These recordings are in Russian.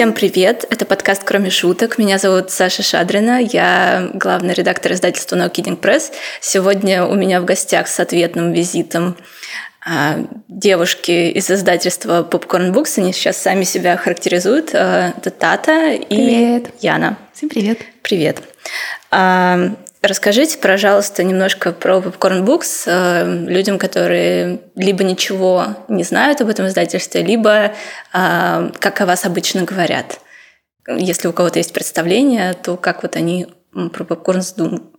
Всем привет! Это подкаст «Кроме шуток». Меня зовут Саша Шадрина. Я главный редактор издательства No Kidding Press. Сегодня у меня в гостях с ответным визитом а, девушки из издательства Popcorn Books. Они сейчас сами себя характеризуют. А, это Тата и привет. Яна. Всем привет. Привет. Расскажите, пожалуйста, немножко про Popcorn Books людям, которые либо ничего не знают об этом издательстве, либо как о вас обычно говорят. Если у кого-то есть представление, то как вот они про Popcorn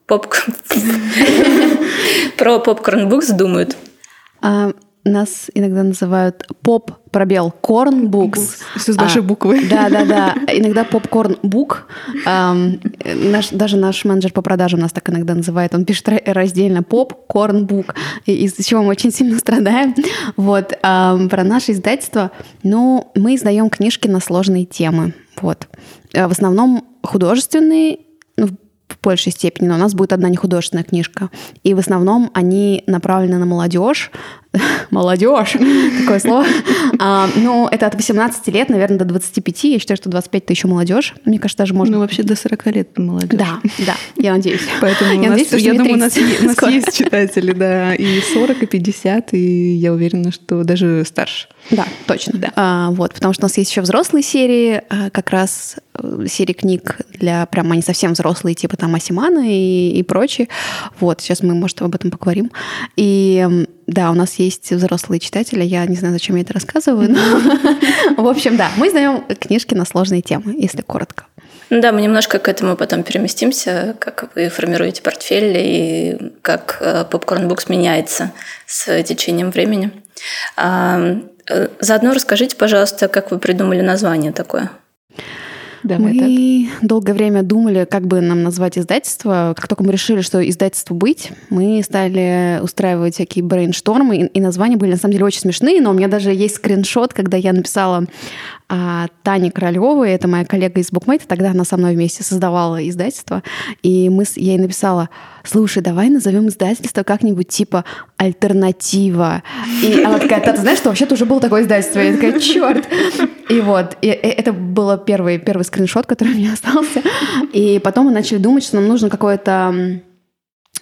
про Popcorn Books думают? Нас иногда называют поп пробел корн букс. Все с большой а, буквы. Да, да, да. Иногда попкорн бук. наш, даже наш менеджер по продажам нас так иногда называет. Он пишет раздельно поп корн бук, из-за чего мы очень сильно страдаем. Вот про наше издательство. Ну, мы издаем книжки на сложные темы. Вот. Э, в основном художественные в большей степени, но у нас будет одна нехудожественная книжка. И в основном они направлены на молодежь. молодежь, такое слово. А, ну, это от 18 лет, наверное, до 25. Я считаю, что 25 это еще молодежь. Мне кажется, даже можно... Ну, вообще до 40 лет молодежь. Да, да, я надеюсь. Поэтому я, надеюсь, я думаю, у нас, у нас есть читатели, да, и 40, и 50, и я уверена, что даже старше. Да, точно. Да. А, вот, потому что у нас есть еще взрослые серии, а, как раз э, серии книг для прям они совсем взрослые, типа там Асимана и, и прочее. Вот, сейчас мы, может, об этом поговорим. И да, у нас есть взрослые читатели, я не знаю, зачем я это рассказываю, но, в общем, да, мы издаем книжки на сложные темы, если коротко. Да, мы немножко к этому потом переместимся, как вы формируете портфель и как э, Popcorn Books меняется с течением времени. А, э, заодно расскажите, пожалуйста, как вы придумали название такое. Давай мы так. долгое время думали, как бы нам назвать издательство. Как только мы решили, что издательство быть, мы стали устраивать всякие брейнштормы, и, и названия были на самом деле очень смешные, но у меня даже есть скриншот, когда я написала а, Тане Королевой, это моя коллега из Букмейта, тогда она со мной вместе создавала издательство, и мы, я ей написала, слушай, давай назовем издательство как-нибудь типа альтернатива. И она такая, ты знаешь, что вообще-то уже было такое издательство? Я такая, черт. И вот, и это был первый, первый скриншот, который у меня остался. И потом мы начали думать, что нам нужно какое-то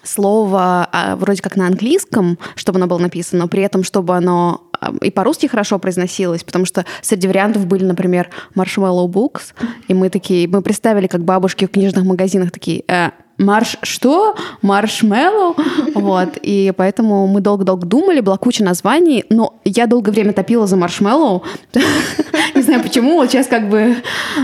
слово а, вроде как на английском, чтобы оно было написано, но при этом, чтобы оно и по-русски хорошо произносилось, потому что среди вариантов были, например, Marshmallow Books, и мы такие, мы представили, как бабушки в книжных магазинах такие, э, марш что? Маршмеллоу? Вот. И поэтому мы долго-долго думали, была куча названий, но я долгое время топила за маршмеллоу. Не знаю почему, вот сейчас как бы...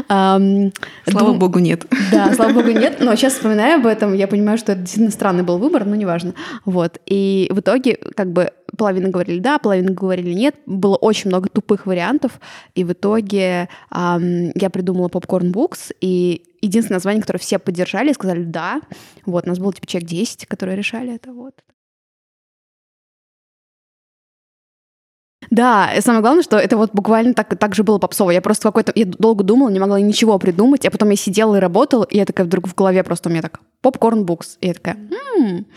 Слава богу, нет. Да, слава богу, нет. Но сейчас вспоминаю об этом, я понимаю, что это действительно странный был выбор, но неважно. Вот. И в итоге как бы половина говорили да, половина говорили нет. Было очень много тупых вариантов. И в итоге я придумала Popcorn Books, и единственное название, которое все поддержали сказали «да». Вот, у нас было типа человек 10, которые решали это. Вот. Да, и самое главное, что это вот буквально так, так же было попсово. Я просто какой-то... Я долго думала, не могла ничего придумать, а потом я сидела и работала, и я такая вдруг в голове просто у меня так попкорн букс. И я такая, м-м,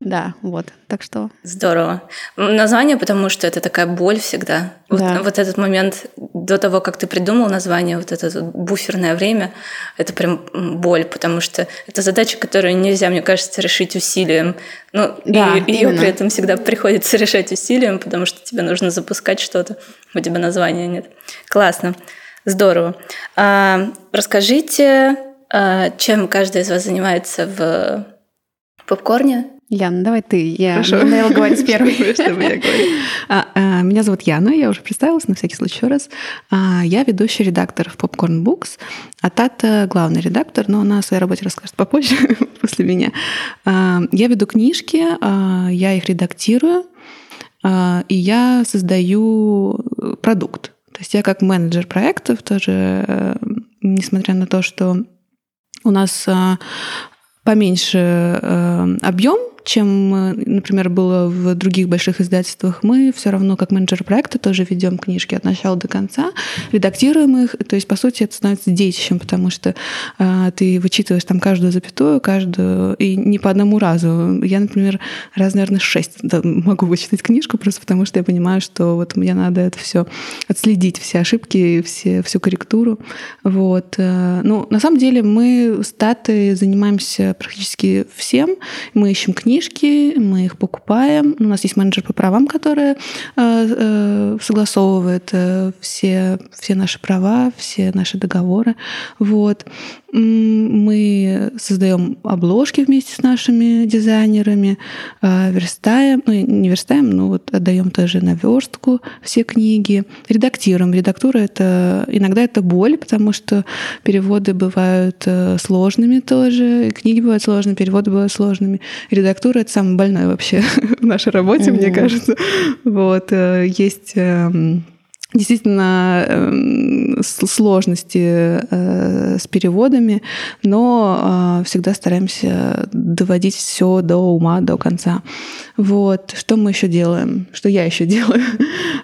да, вот. Так что... Здорово. Название, потому что это такая боль всегда. Да. Вот, вот этот момент до того, как ты придумал название, вот это буферное время, это прям боль, потому что это задача, которую нельзя, мне кажется, решить усилием. Ну, да, и ее при этом всегда приходится решать усилием, потому что тебе нужно запускать что-то, у тебя названия нет. Классно. Здорово. А, расскажите, а, чем каждый из вас занимается в попкорне? Яна, давай ты. Я Хорошо. говорить первой. Чтобы я а, а, Меня зовут Яна, я уже представилась, на всякий случай еще раз. А, я ведущий редактор в Popcorn Books, а Тата главный редактор, но она о своей работе расскажет попозже, после меня. Я веду книжки, я их редактирую, и я создаю продукт. То есть я как менеджер проектов тоже, э, несмотря на то, что у нас поменьше э, объем чем, э, например, было в других больших издательствах. Мы все равно, как менеджер проекта, тоже ведем книжки от начала до конца, редактируем их. То есть, по сути, это становится детищем, потому что э, ты вычитываешь там каждую запятую, каждую, и не по одному разу. Я, например, раз, наверное, шесть могу вычитать книжку, просто потому что я понимаю, что вот мне надо это все отследить, все ошибки, все, всю корректуру. Вот. Э, ну, на самом деле мы статы занимаемся практически всем. Мы ищем книжки, мы их покупаем. У нас есть менеджер по правам, который э, э, согласовывает все, все наши права, все наши договоры. Вот. Мы создаем обложки вместе с нашими дизайнерами, верстаем, ну не верстаем, но вот отдаем тоже на верстку все книги, редактируем. Редактура это иногда это боль, потому что переводы бывают сложными тоже, книги бывают сложными, переводы бывают сложными. Редактура это самое больное вообще в нашей работе, mm-hmm. мне кажется. Вот э, есть эм, действительно э, сложности э, с переводами, но э, всегда стараемся доводить все до ума, до конца. Вот. Что мы еще делаем? Что я еще делаю?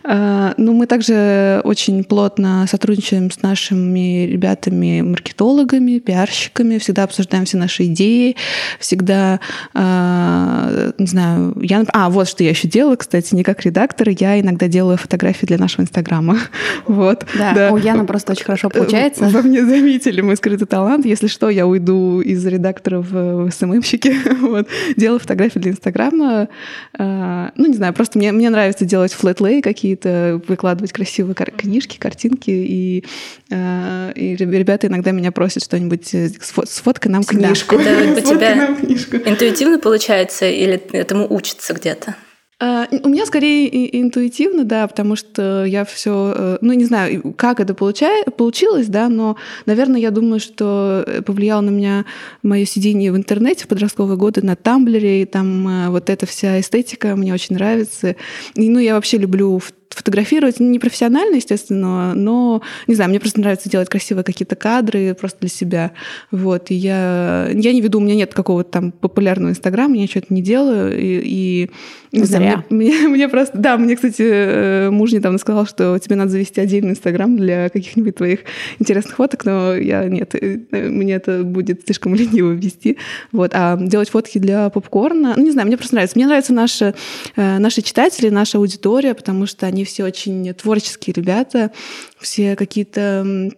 ну, мы также очень плотно сотрудничаем с нашими ребятами-маркетологами, пиарщиками, всегда обсуждаем все наши идеи, всегда, не знаю, я... А, вот что я еще делаю, кстати, не как редактор, я иногда делаю фотографии для нашего Инстаграма программа. Вот. Да, да, у Яны просто очень хорошо получается. Во мне заметили мой скрытый талант. Если что, я уйду из редактора в СММщики. Вот. Делаю фотографии для Инстаграма. А, ну, не знаю, просто мне, мне нравится делать флетлей какие-то, выкладывать красивые кар- книжки, картинки. И, а, и ребята иногда меня просят что-нибудь, э, сфоткай нам книжку. Да, это у тебя интуитивно получается или этому учится где-то? А, у меня скорее интуитивно, да, потому что я все, э, ну не знаю, как это получай, получилось, да, но, наверное, я думаю, что повлияло на меня мое сидение в интернете в подростковые годы на Тамблере, и там э, вот эта вся эстетика мне очень нравится. И, ну, я вообще люблю фотографировать не профессионально, естественно, но, не знаю, мне просто нравится делать красивые какие-то кадры просто для себя. Вот, и я, я не веду, у меня нет какого-то там популярного инстаграма, я что-то не делаю, и, и не Зря. мне, мне, мне просто, да, мне, кстати, э, муж недавно сказал, что тебе надо завести отдельный инстаграм для каких-нибудь твоих интересных фоток, но я, нет, э, мне это будет слишком лениво вести. Вот, а делать фотки для попкорна, ну, не знаю, мне просто нравится. Мне нравятся наши, э, наши читатели, наша аудитория, потому что они все очень творческие ребята, все какие-то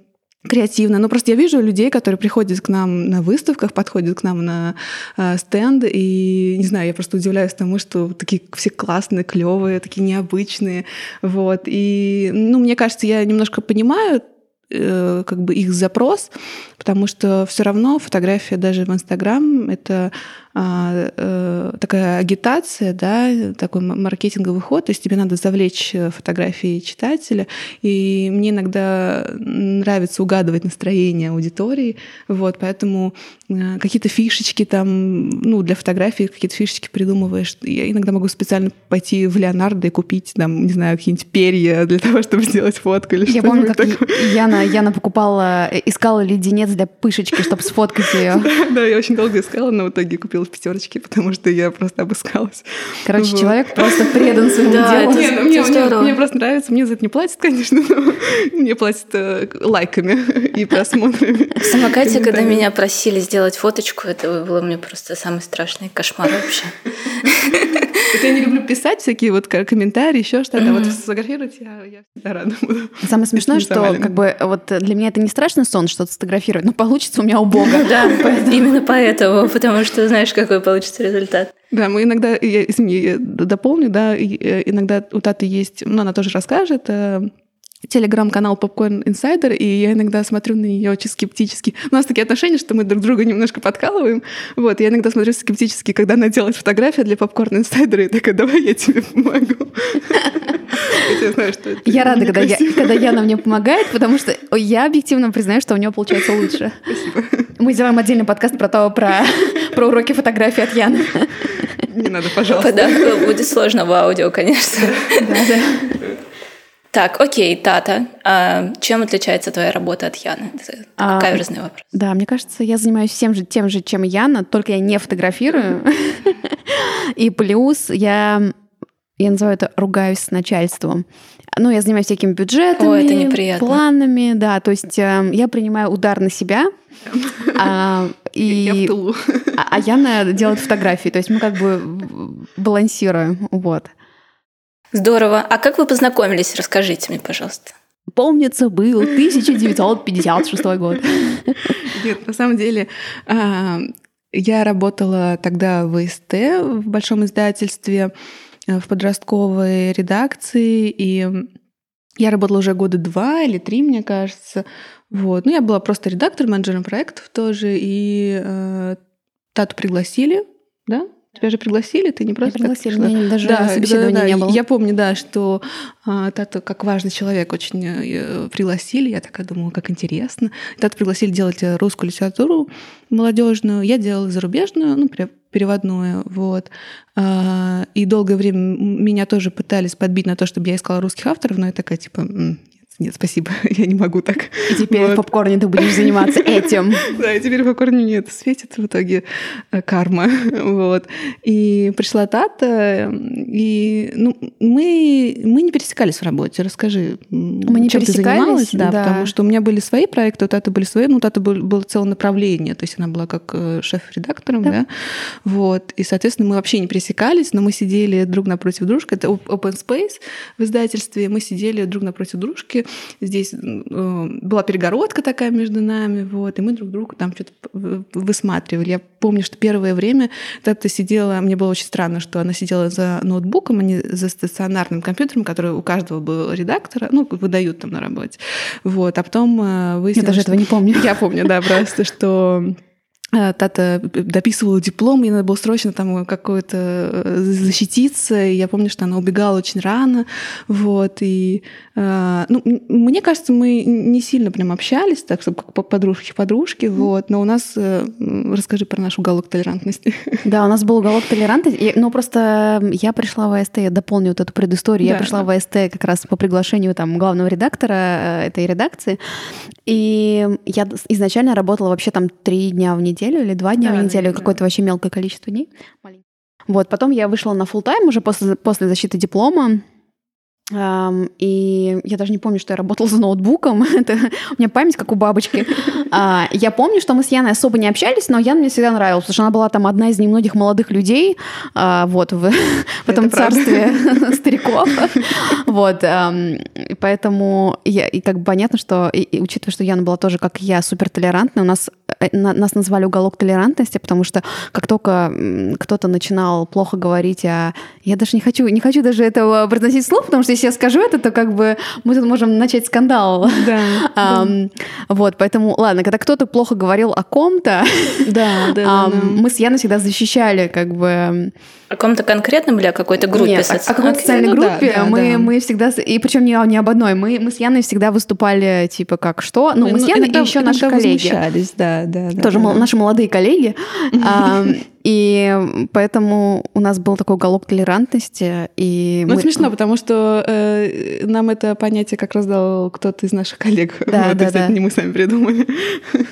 креативно. Но просто я вижу людей, которые приходят к нам на выставках, подходят к нам на э, стенд, и не знаю, я просто удивляюсь тому, что такие все классные, клевые, такие необычные, вот. И, ну, мне кажется, я немножко понимаю э, как бы их запрос, потому что все равно фотография даже в Инстаграм это такая агитация, да, такой маркетинговый ход, то есть тебе надо завлечь э, фотографии читателя, и мне иногда нравится угадывать настроение аудитории, вот, поэтому э, какие-то фишечки там, ну, для фотографии какие-то фишечки придумываешь. Я иногда могу специально пойти в Леонардо и купить, там, не знаю, какие-нибудь перья для того, чтобы сделать фотку или Я помню, как такое. Яна, Яна покупала, искала леденец для пышечки, чтобы сфоткать ее. Да, я очень долго искала, но в итоге купила в пятерочке, потому что я просто обыскалась. Короче, человек просто предан своему делу. Ну, мне просто нравится, мне за это не платят, конечно, но мне платят э, лайками и просмотрами. В самокате, когда меня просили сделать фоточку, это было мне просто самый страшный кошмар вообще. Вот я не люблю писать всякие вот комментарии, еще что-то. Вот сфотографировать я, я всегда рада буду. Самое смешное, что как бы вот для меня это не страшный сон что-то сфотографировать, но получится у меня убого. Да, именно поэтому, потому что знаешь, какой получится результат. Да, мы иногда, я, извини, я дополню, да, э, иногда у Таты есть, ну, она тоже расскажет, э, телеграм-канал Popcorn Insider, и я иногда смотрю на нее очень скептически. У нас такие отношения, что мы друг друга немножко подкалываем. Вот, я иногда смотрю скептически, когда она делает фотографии для Popcorn Insider, и такая, давай я тебе помогу. Я рада, когда, Яна мне помогает, потому что я объективно признаю, что у нее получается лучше. Спасибо. Мы сделаем отдельный подкаст про то, про, про уроки фотографии от Яны. Не надо, пожалуйста. Да, будет сложно в аудио, конечно. Да, да. Так, окей, Тата. А чем отличается твоя работа от Яны? Это а, каверзный вопрос. Да, мне кажется, я занимаюсь всем же, тем же, чем Яна, только я не фотографирую. И плюс я, я называю это ругаюсь с начальством. Ну, я занимаюсь всякими бюджетами, О, это неприятно. планами, да, то есть э, я принимаю удар на себя, а, и, а, а Яна делает фотографии, то есть мы как бы балансируем, вот. Здорово. А как вы познакомились? Расскажите мне, пожалуйста. Помнится, был 1956 год. Нет, на самом деле, а, я работала тогда в ИСТ, в большом издательстве, э, в подростковой редакции, и я работала уже года два или три, мне кажется. Вот. Ну, я была просто редактором, менеджером проектов тоже, и э, Тату пригласили, да, Тебя же пригласили, ты не просто пригласили, так мне даже да, собеседования да, да, не было. Я помню, да, что а, Тата как важный человек очень э, пригласили. Я такая думала, как интересно. Тату пригласили делать русскую литературу молодежную. Я делала зарубежную, ну, переводную, вот. А, и долгое время меня тоже пытались подбить на то, чтобы я искала русских авторов, но я такая, типа, нет, спасибо, я не могу так. И теперь вот. в попкорне ты будешь заниматься этим. Да, и теперь в попкорне мне это светит в итоге э, карма. Вот. И пришла Тата, и ну, мы, мы не пересекались в работе. Расскажи, мы не чем ты занималась? Да, да, потому что у меня были свои проекты, у Таты были свои, ну, у Таты был, было целое направление, то есть она была как э, шеф-редактором, да. да, вот. И, соответственно, мы вообще не пересекались, но мы сидели друг напротив дружки. Это open space в издательстве, мы сидели друг напротив дружки, здесь э, была перегородка такая между нами, вот, и мы друг друга там что-то высматривали. Я помню, что первое время Тата сидела, мне было очень странно, что она сидела за ноутбуком, а не за стационарным компьютером, который у каждого был редактора, ну, выдают там на работе. Вот, а потом э, выяснилось... Я даже этого не помню. Я помню, да, просто, что Э, Тата дописывала диплом, ей надо было срочно там какое-то э, защититься, и я помню, что она убегала очень рано, вот, и, э, ну, мне кажется, мы не сильно прям общались, так, чтобы как подружки-подружки, вот, но у нас, расскажи про наш уголок толерантности. Да, у нас был уголок толерантности, но просто я пришла в АСТ, я дополню вот эту предысторию, да, я пришла в АСТ как раз по приглашению там главного редактора этой редакции, и я изначально работала вообще там три дня в неделю, неделю или два дня да, в неделю, да. какое-то вообще мелкое количество дней. Вот, потом я вышла на full тайм уже после, после защиты диплома. И я даже не помню, что я работала за ноутбуком. Это у меня память как у бабочки. Uh, я помню, что мы с Яной особо не общались, но Яна мне всегда нравилась, потому что она была там одна из немногих молодых людей uh, вот в, в этом царстве стариков. вот, поэтому я, и как бы понятно, что, и, и, учитывая, что Яна была тоже, как и я, супер толерантная, у нас Э, нас назвали уголок толерантности, потому что как только кто-то начинал плохо говорить, а я даже не хочу, не хочу даже этого произносить вслух, потому что если я скажу это, то как бы мы тут можем начать скандал. Да. да. Вот, поэтому, ладно, когда кто-то плохо говорил о ком-то, да, да, um, да, мы с Яной всегда защищали как бы о ком-то конкретном или о какой-то группе? Нет, соци... о какой-то социальной ну, группе. Да, да, мы, да. мы всегда... И причем не, не об одной. Мы, мы с Яной всегда выступали, типа, как что. Ну, мы, мы с ну, Яной иногда, и еще наши коллеги. да, да. Тоже да, да. наши молодые коллеги. И поэтому у нас был такой уголок толерантности. И ну, мы... смешно, потому что э, нам это понятие как раз дал кто-то из наших коллег. Да, вот, да, да. Это не мы сами придумали.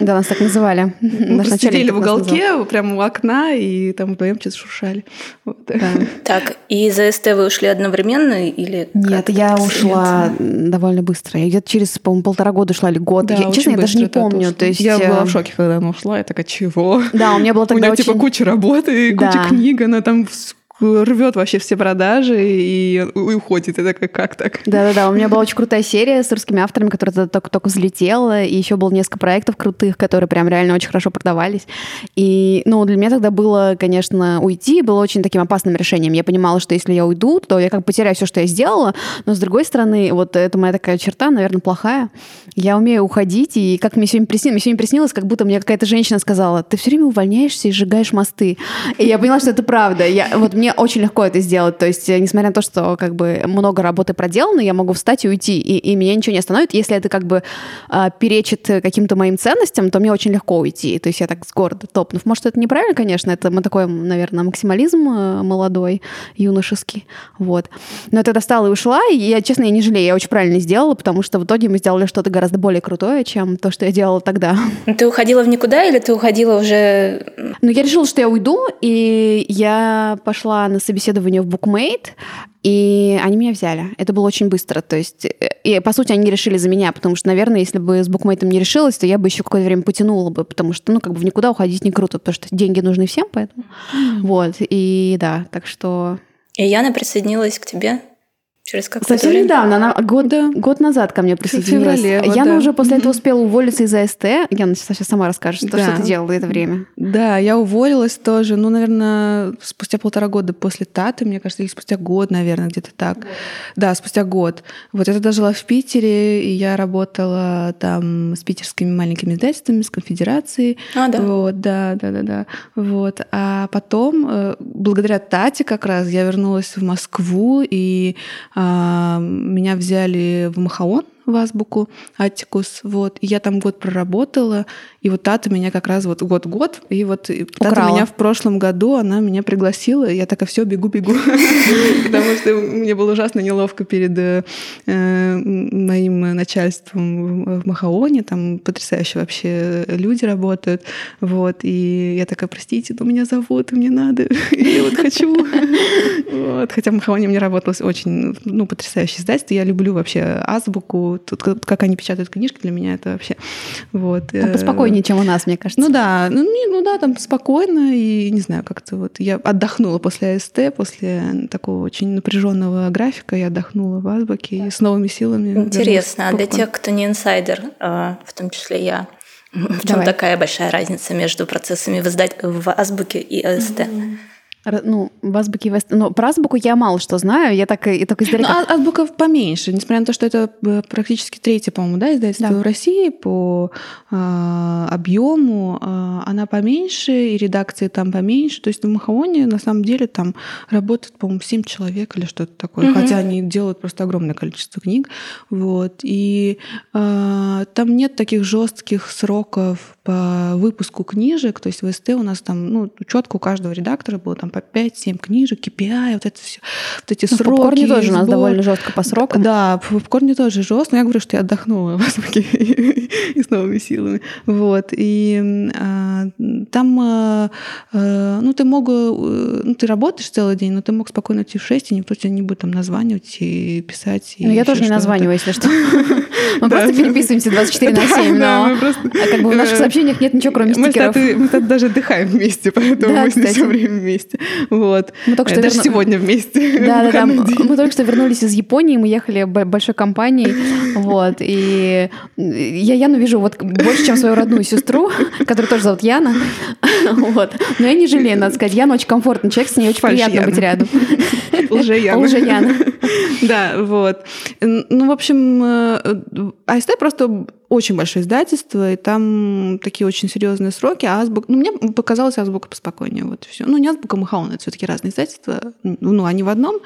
Да, нас так называли. Мы просто сидели в уголке, прямо у окна, и там вдвоем что-то шуршали. Вот. Да. Так, и из АСТ вы ушли одновременно или Нет, я ушла довольно быстро. Я где-то через, по-моему, полтора года шла или год. Да, я, честно, я даже не помню. То есть... Я была в э, шоке, когда она ушла. Я такая, чего? Да, у меня было тогда У нее типа куча работы, да. куча книг, она там рвет вообще все продажи и, и уходит. Это как, как так? Да-да-да, у меня была очень крутая серия с русскими авторами, которая только, только взлетела, и еще было несколько проектов крутых, которые прям реально очень хорошо продавались. И, ну, для меня тогда было, конечно, уйти было очень таким опасным решением. Я понимала, что если я уйду, то я как бы потеряю все, что я сделала, но с другой стороны, вот это моя такая черта, наверное, плохая. Я умею уходить, и как мне сегодня приснилось, мне сегодня приснилось, как будто мне какая-то женщина сказала, ты все время увольняешься и сжигаешь мосты. И я поняла, что это правда. Я, вот мне мне очень легко это сделать. То есть, несмотря на то, что как бы много работы проделано, я могу встать и уйти, и, и меня ничего не остановит. Если это как бы э, перечит каким-то моим ценностям, то мне очень легко уйти. То есть я так с города топнув. Может, это неправильно, конечно, это мы такой, наверное, максимализм молодой, юношеский. Вот. Но я тогда встала и ушла, и я, честно, я не жалею, я очень правильно сделала, потому что в итоге мы сделали что-то гораздо более крутое, чем то, что я делала тогда. Ты уходила в никуда или ты уходила уже... Ну, я решила, что я уйду, и я пошла на собеседование в Bookmate, и они меня взяли. Это было очень быстро. То есть, э, и, по сути, они решили за меня, потому что, наверное, если бы с букмейтом не решилась, то я бы еще какое-то время потянула бы, потому что, ну, как бы в никуда уходить не круто, потому что деньги нужны всем, поэтому. Mm-hmm. Вот. И да, так что... И Яна присоединилась к тебе Через какое Совсем время? недавно, она год, да. год назад ко мне присоединилась. Феврале, вот, Яна да. уже после этого успела уволиться из АСТ. Яна сейчас сама расскажет, что, да. что ты делала это время. Да, я уволилась тоже, ну, наверное, спустя полтора года после ТАТы, мне кажется, или спустя год, наверное, где-то так. Да. да, спустя год. Вот я тогда жила в Питере, и я работала там с питерскими маленькими издательствами, с конфедерацией. А, да. Вот, да, да, да, да. Вот. А потом, э, благодаря Тате как раз, я вернулась в Москву, и а, меня взяли в Махаон, в азбуку Атикус, вот, и я там год проработала, и вот Тата меня как раз вот год-год, и вот Тата Украла. меня в прошлом году, она меня пригласила, и я такая, все, бегу-бегу, потому что мне было ужасно неловко перед э, моим начальством в Махаоне, там потрясающие вообще люди работают, вот, и я такая, простите, но меня зовут, и мне надо, я вот хочу, вот, хотя в Махаоне мне работалось очень, ну, потрясающее издательство, я люблю вообще азбуку, тут, как они печатают книжки, для меня это вообще... Вот. Там поспокойнее, чем у нас, мне кажется. Ну да, ну, ну да, там спокойно, и не знаю, как-то вот я отдохнула после АСТ, после такого очень напряженного графика, я отдохнула в Азбуке и с новыми силами. Интересно, а для тех, кто не инсайдер, а, в том числе я, в чем такая большая разница между процессами в, издать... в Азбуке и АСТ? Mm-hmm. Ну, в азбуке Вест... Но про азбуку я мало что знаю, я так и только издалека. Ну, а, азбука поменьше, несмотря на то, что это э, практически третье, по-моему, да, издательство да. в России по э, объему, э, она поменьше, и редакции там поменьше. То есть в Махаоне на самом деле там работает, по-моему, 7 человек или что-то такое, угу. хотя они делают просто огромное количество книг. Вот. И э, там нет таких жестких сроков по выпуску книжек, то есть в СТ у нас там, ну, четко у каждого редактора было там по 5-7 книжек, KPI, вот это все, вот эти ну, сроки. В попкорне тоже у нас довольно жестко по срокам. Да, в попкорне тоже жестко, но я говорю, что я отдохнула в Азбуке и с новыми силами. Вот, и а, там, а, а, ну, ты мог, э, ну, ты работаешь целый день, но ты мог спокойно идти в 6, и никто тебя не будет там названивать и писать. Ну, я тоже не названиваю, если что. Мы просто переписываемся 24 на 7, но как бы в наших сообщениях нет ничего, кроме стикеров. Мы даже отдыхаем вместе, поэтому мы все время вместе. Вот. Мы только что Даже верну... сегодня вместе. Да, да, да. Мы только что вернулись из Японии, мы ехали большой компанией, вот, и я Яну вижу вот больше, чем свою родную сестру, которую тоже зовут Яна, вот. Но я не жалею, надо сказать. Яна очень комфортный человек, с ней очень приятно быть рядом. Лже-Яна. Лже-Яна. Да, вот. Ну, в общем, э, АСТ просто очень большое издательство, и там такие очень серьезные сроки, а азбука... Ну, мне показалось азбука поспокойнее, вот все. Ну, не азбука, Махаон, это все таки разные издательства. Ну, они в одном,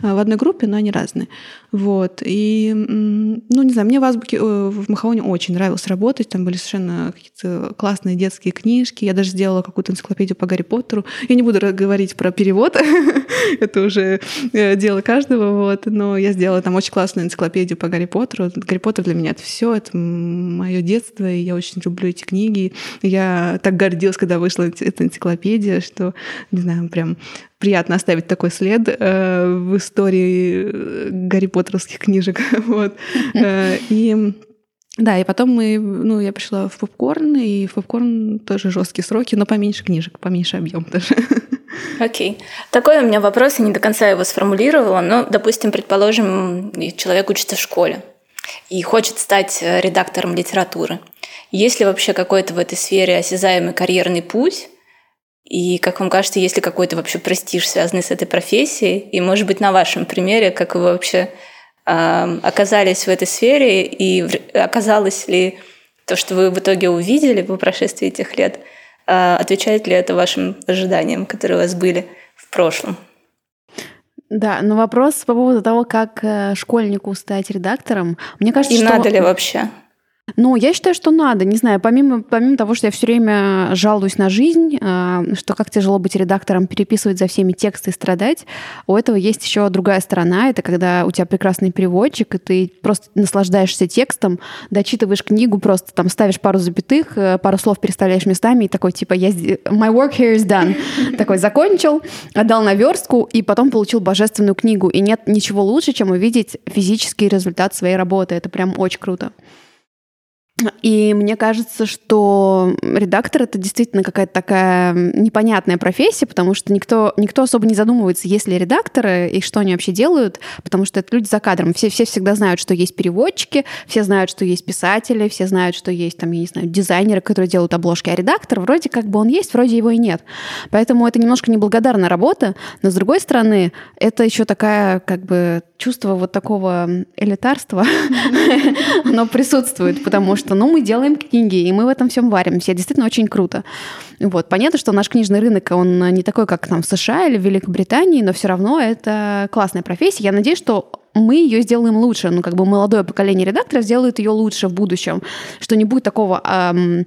в одной группе, но они разные. Вот. И, ну, не знаю, мне в азбуке, э, в Махаоне очень нравилось работать, там были совершенно какие-то классные детские книжки, я даже сделала какую-то энциклопедию по Гарри Поттеру. Я не буду говорить про перевод, это уже э, дело каждого, вот, но я сделала там очень классную энциклопедию по Гарри Поттеру. Гарри Поттер для меня это все, это мое детство, и я очень люблю эти книги. Я так гордилась, когда вышла эта энциклопедия, что, не знаю, прям приятно оставить такой след э, в истории э, Гарри Поттеровских книжек. вот. Э, и да, и потом мы, ну, я пришла в попкорн, и в попкорн тоже жесткие сроки, но поменьше книжек, поменьше объем даже. Окей. Okay. Такой у меня вопрос, я не до конца его сформулировала, но, допустим, предположим, человек учится в школе, и хочет стать э, редактором литературы. Есть ли вообще какой-то в этой сфере осязаемый карьерный путь? И, как вам кажется, есть ли какой-то вообще престиж, связанный с этой профессией? И, может быть, на вашем примере, как вы вообще э, оказались в этой сфере, и оказалось ли то, что вы в итоге увидели по прошествии этих лет, э, отвечает ли это вашим ожиданиям, которые у вас были в прошлом? Да, но вопрос по поводу того, как э, школьнику стать редактором. Мне кажется, И что... надо ли вообще? Ну, я считаю, что надо. Не знаю, помимо, помимо того, что я все время жалуюсь на жизнь, э, что как тяжело быть редактором, переписывать за всеми тексты и страдать, у этого есть еще другая сторона. Это когда у тебя прекрасный переводчик, и ты просто наслаждаешься текстом, дочитываешь книгу, просто там ставишь пару запятых, э, пару слов переставляешь местами, и такой типа я «my work here is done». Такой закончил, отдал на верстку, и потом получил божественную книгу. И нет ничего лучше, чем увидеть физический результат своей работы. Это прям очень круто. И мне кажется, что редактор это действительно какая-то такая непонятная профессия, потому что никто, никто особо не задумывается, есть ли редакторы и что они вообще делают, потому что это люди за кадром. Все, все всегда знают, что есть переводчики, все знают, что есть писатели, все знают, что есть там, я не знаю, дизайнеры, которые делают обложки, а редактор вроде как бы он есть, вроде его и нет. Поэтому это немножко неблагодарная работа, но с другой стороны, это еще такая как бы чувство вот такого элитарства, оно присутствует, потому что, ну, мы делаем книги, и мы в этом всем варимся. Действительно очень круто. Вот. Понятно, что наш книжный рынок, он не такой, как там в США или в Великобритании, но все равно это классная профессия. Я надеюсь, что мы ее сделаем лучше. Ну, как бы молодое поколение редакторов сделает ее лучше в будущем. Что не будет такого эм,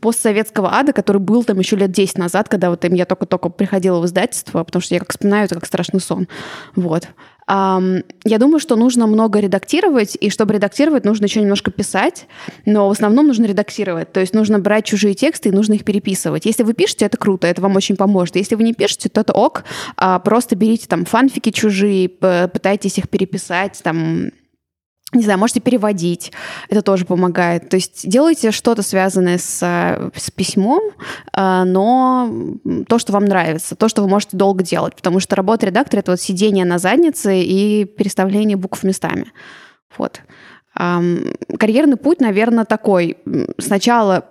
постсоветского ада, который был там еще лет 10 назад, когда вот я только-только приходила в издательство, потому что я как вспоминаю это как страшный сон. Вот. Я думаю, что нужно много редактировать, и чтобы редактировать, нужно еще немножко писать, но в основном нужно редактировать. То есть нужно брать чужие тексты и нужно их переписывать. Если вы пишете, это круто, это вам очень поможет. Если вы не пишете, то это ок. А просто берите там фанфики чужие, пытайтесь их переписать, там не знаю, можете переводить, это тоже помогает. То есть делайте что-то связанное с, с письмом, а, но то, что вам нравится, то, что вы можете долго делать, потому что работа редактора — это вот сидение на заднице и переставление букв местами. Вот. Карьерный путь, наверное, такой. Сначала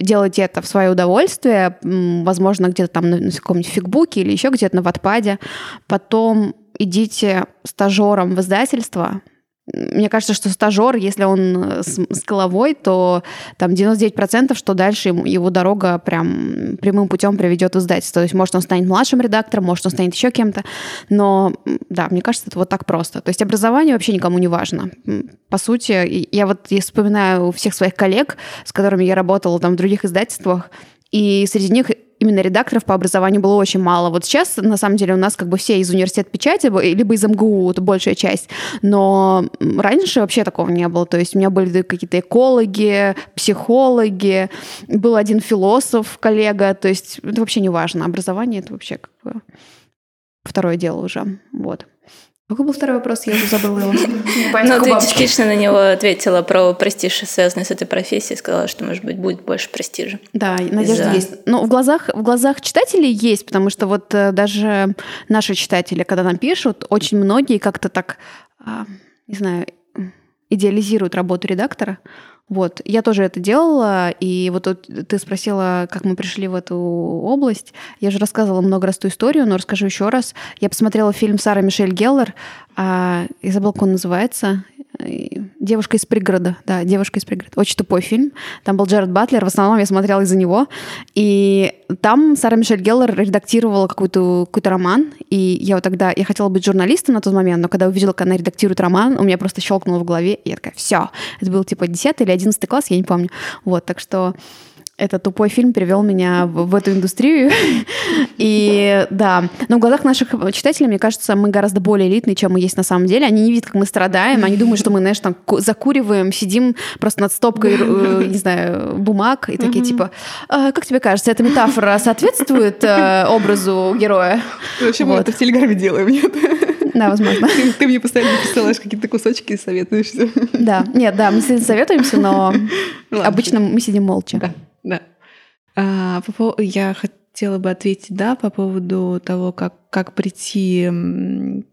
делайте это в свое удовольствие, возможно, где-то там на каком-нибудь фигбуке или еще где-то на ватпаде. Потом идите стажером в издательство, мне кажется, что стажер, если он э, с, с головой, то там 99%, что дальше ему, его дорога прям прямым путем приведет в издательство. То есть, может, он станет младшим редактором, может, он станет еще кем-то. Но, да, мне кажется, это вот так просто. То есть образование вообще никому не важно. По сути, я вот я вспоминаю всех своих коллег, с которыми я работала там в других издательствах, и среди них именно редакторов по образованию было очень мало. Вот сейчас, на самом деле, у нас как бы все из университета печати, либо из МГУ, это большая часть. Но раньше вообще такого не было. То есть у меня были какие-то экологи, психологи, был один философ, коллега. То есть это вообще не важно. Образование — это вообще как бы второе дело уже. Вот. Какой был второй вопрос? Я уже забыла его. Ну, ты частично на него ответила про престиж, связанный с этой профессией, сказала, что, может быть, будет больше престижа. Да, надежда есть. Ну, в глазах, в глазах читателей есть, потому что вот э, даже наши читатели, когда нам пишут, очень многие как-то так, а, не знаю, идеализируют работу редактора. Вот, я тоже это делала, и вот тут ты спросила, как мы пришли в эту область. Я же рассказывала много раз ту историю, но расскажу еще раз. Я посмотрела фильм Сара Мишель Геллер, а, я забыла, как он называется. Девушка из пригорода, да, девушка из пригорода. Очень тупой фильм. Там был Джеред Батлер, в основном я смотрела из-за него. И там Сара Мишель Геллер редактировала какой-то какой роман. И я вот тогда, я хотела быть журналистом на тот момент, но когда увидела, как она редактирует роман, у меня просто щелкнуло в голове, и я такая, все. Это был типа 10 или 11 класс, я не помню. Вот, так что этот тупой фильм перевел меня в, в эту индустрию. И да, но в глазах наших читателей, мне кажется, мы гораздо более элитные, чем мы есть на самом деле. Они не видят, как мы страдаем, они думают, что мы, знаешь, там закуриваем, сидим просто над стопкой, э, не знаю, бумаг и такие типа, «А, как тебе кажется, эта метафора соответствует э, образу героя? Вообще мы это в Телеграме делаем, нет? Да, возможно. Ты, ты мне постоянно присылаешь какие-то кусочки и советуешься. Да, нет, да, мы советуемся, но обычно мы сидим молча. Да. Да. А, по я хотела бы ответить, да, по поводу того, как, как прийти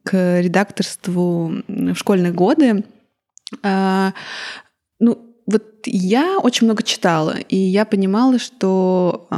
к редакторству в школьные годы. А, ну, я очень много читала, и я понимала, что э,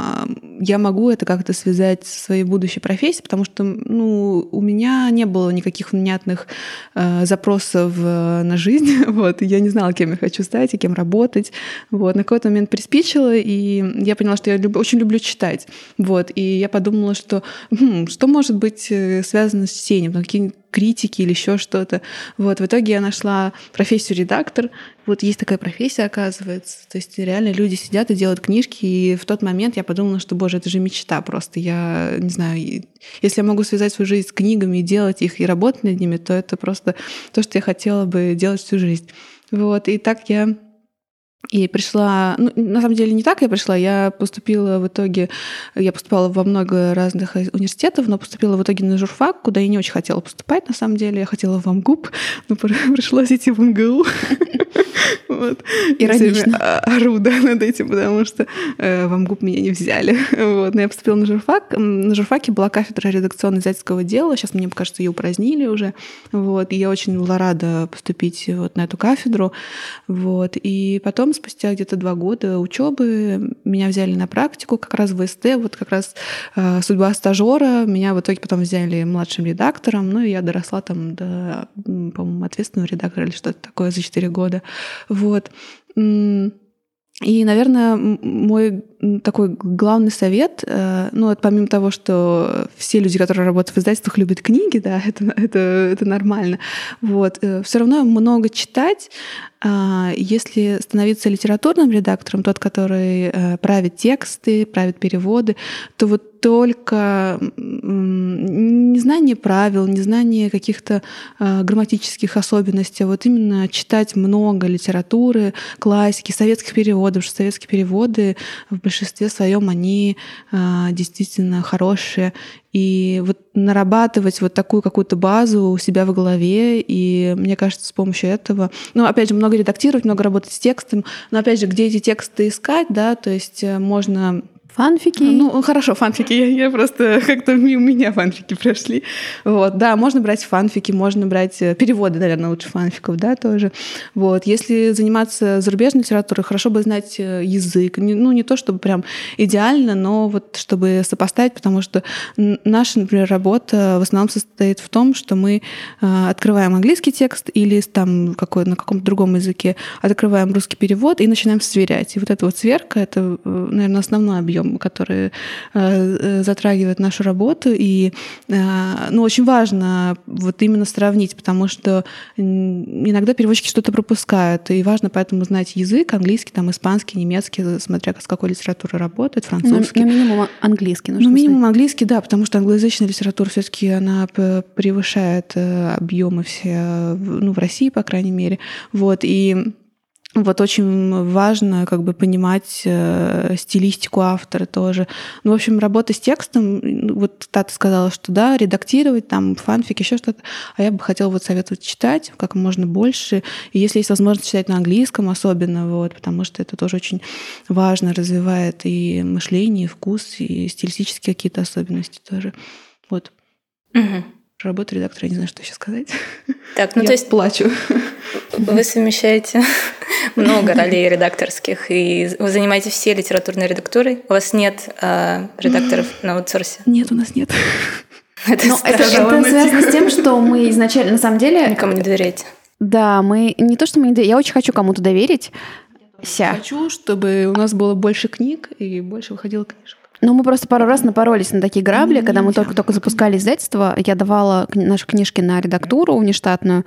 я могу это как-то связать со своей будущей профессией, потому что ну, у меня не было никаких внятных э, запросов э, на жизнь. вот, и я не знала, кем я хочу стать и кем работать. Вот, на какой-то момент приспичило, и я поняла, что я люб, очень люблю читать. Вот, и я подумала, что хм, что может быть э, связано с чтением, какие критики или еще что-то. Вот, в итоге я нашла профессию редактор. Вот есть такая профессия, оказывается. То есть реально люди сидят и делают книжки, и в тот момент я подумала, что, боже, это же мечта просто. Я не знаю, если я могу связать свою жизнь с книгами и делать их, и работать над ними, то это просто то, что я хотела бы делать всю жизнь. Вот, и так я и пришла, ну, на самом деле не так я пришла, я поступила в итоге, я поступала во много разных университетов, но поступила в итоге на журфак, куда я не очень хотела поступать, на самом деле, я хотела в МГУП, но пришлось идти в МГУ. Вот. Иронично. Ору, да, над этим, потому что э, в МГУП меня не взяли. Вот. Но я поступила на журфак. На журфаке была кафедра редакционно-издательского дела. Сейчас, мне кажется, ее упразднили уже. Вот. И я очень была рада поступить вот на эту кафедру. Вот. И потом, спустя где-то два года учебы, меня взяли на практику как раз в СТ. Вот как раз э, судьба стажера. Меня в итоге потом взяли младшим редактором. Ну, и я доросла там до, по-моему, ответственного редактора или что-то такое за 4 года. Вот. И, наверное, мой такой главный совет, э, ну, вот помимо того, что все люди, которые работают в издательствах, любят книги, да, это, это, это нормально, вот, э, все равно много читать, а, если становиться литературным редактором, тот, который э, правит тексты, правит переводы, то вот только незнание правил, незнание каких-то грамматических особенностей, а вот именно читать много литературы, классики, советских переводов, что советские переводы в большинстве своем они действительно хорошие, и вот нарабатывать вот такую какую-то базу у себя в голове, и мне кажется, с помощью этого, ну, опять же, много редактировать, много работать с текстом, но, опять же, где эти тексты искать, да, то есть э, можно Фанфики? Ну, хорошо, фанфики. Я, я просто как-то мимо меня фанфики прошли. Вот, да, можно брать фанфики, можно брать э, переводы, наверное, лучше фанфиков, да, тоже. Вот, если заниматься зарубежной литературой, хорошо бы знать э, язык. Ну, не то, чтобы прям идеально, но вот чтобы сопоставить, потому что наша, например, работа в основном состоит в том, что мы э, открываем английский текст или там какой, на каком-то другом языке, открываем русский перевод и начинаем сверять. И вот эта вот сверка, это, наверное, основной объем которые э, э, затрагивают нашу работу. И э, ну, очень важно вот именно сравнить, потому что иногда переводчики что-то пропускают. И важно поэтому знать язык, английский, там, испанский, немецкий, смотря с какой литературой работает, ну, французский. Ну, минимум английский нужно Ну, минимум знать. английский, да, потому что англоязычная литература все таки она превышает объемы все, ну, в России, по крайней мере. Вот, и вот очень важно как бы понимать э, стилистику автора тоже. Ну, в общем, работа с текстом, вот Тата сказала, что да, редактировать, там, фанфик, еще что-то. А я бы хотела вот советовать читать как можно больше. И если есть возможность читать на английском особенно, вот, потому что это тоже очень важно, развивает и мышление, и вкус, и стилистические какие-то особенности тоже. Вот. Угу. Работа редактора, я не знаю, что еще сказать. Так, ну я то есть... плачу. Вы совмещаете много ролей редакторских, и вы занимаетесь все литературной редактурой. У вас нет э, редакторов на аутсорсе? Нет, у нас нет. Это, Но это, это связано с тем, что мы изначально, на самом деле... Никому не доверяете. Да, мы... Не то, что мы не доверяем, я очень хочу кому-то доверить. Ся. Хочу, чтобы у нас было больше книг и больше выходило книжек. Ну, мы просто пару раз напоролись на такие грабли, когда мы только-только запускали издательство. Я давала наши книжки на редактуру внештатную.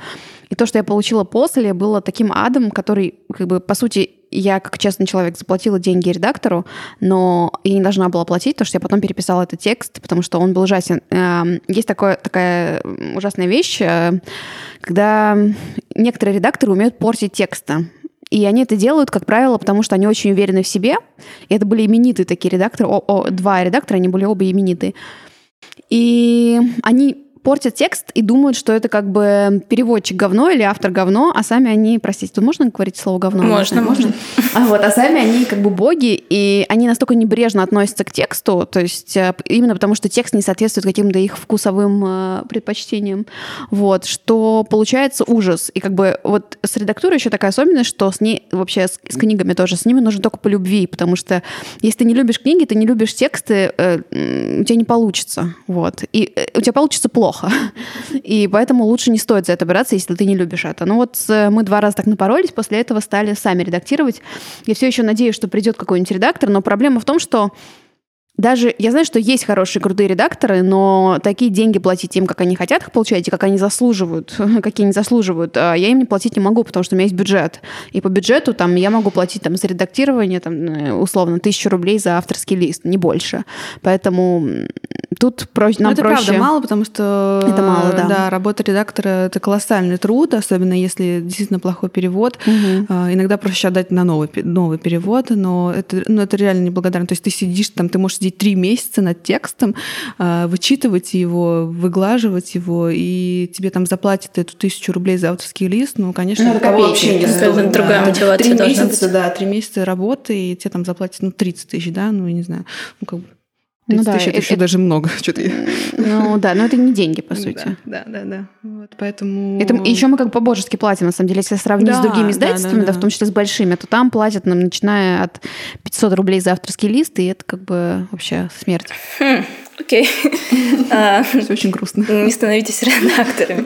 И то, что я получила после, было таким адом, который, как бы, по сути, я, как честный человек, заплатила деньги редактору, но я не должна была платить, потому что я потом переписала этот текст, потому что он был ужасен. Эм, есть такое, такая ужасная вещь, э, когда некоторые редакторы умеют портить тексты. И они это делают, как правило, потому что они очень уверены в себе. И это были именитые такие редакторы, о, о, два редактора, они были оба именитые. И они портят текст и думают, что это как бы переводчик говно или автор говно, а сами они, простите, тут можно говорить слово говно? Можно, можно. А вот, а сами они как бы боги, и они настолько небрежно относятся к тексту, то есть э, именно потому, что текст не соответствует каким-то их вкусовым э, предпочтениям, вот, что получается ужас. И как бы вот с редактурой еще такая особенность, что с ней, вообще с, с книгами тоже, с ними нужно только по любви, потому что если ты не любишь книги, ты не любишь тексты, э, у тебя не получится, вот. И э, у тебя получится плохо плохо. И поэтому лучше не стоит за это браться, если ты не любишь это. Ну вот мы два раза так напоролись, после этого стали сами редактировать. Я все еще надеюсь, что придет какой-нибудь редактор, но проблема в том, что даже я знаю, что есть хорошие крутые редакторы, но такие деньги платить им, как они хотят их получать, и как они заслуживают, какие они заслуживают, а я им не платить не могу, потому что у меня есть бюджет. И по бюджету там я могу платить там за редактирование там э, условно тысячу рублей за авторский лист, не больше. Поэтому тут про, нам но это проще. правда мало, потому что это мало, да. да, работа редактора это колоссальный труд, особенно если действительно плохой перевод. Угу. Иногда проще отдать на новый новый перевод, но это ну это реально неблагодарно. То есть ты сидишь там, ты можешь сидеть три месяца над текстом, а, вычитывать его, выглаживать его, и тебе там заплатят эту тысячу рублей за авторский лист, ну, конечно, ну, это вообще не стоит. Другая да. мотивация Три месяца, быть. да, три месяца работы, и тебе там заплатят, ну, 30 тысяч, да, ну, я не знаю, ну, как бы 30 ну, да, тысяч это, это еще это, даже много. Что-то ну да, но это не деньги, по сути. Да, да, да. да. Вот, поэтому... Это, еще мы как по-божески платим, на самом деле. Если сравнить да, с другими издательствами, да, да, да. да, в том числе с большими, то там платят нам, начиная от 500 рублей за авторский лист, и это как бы вообще смерть. Хм, окей. А, Все очень грустно. Не становитесь редакторами.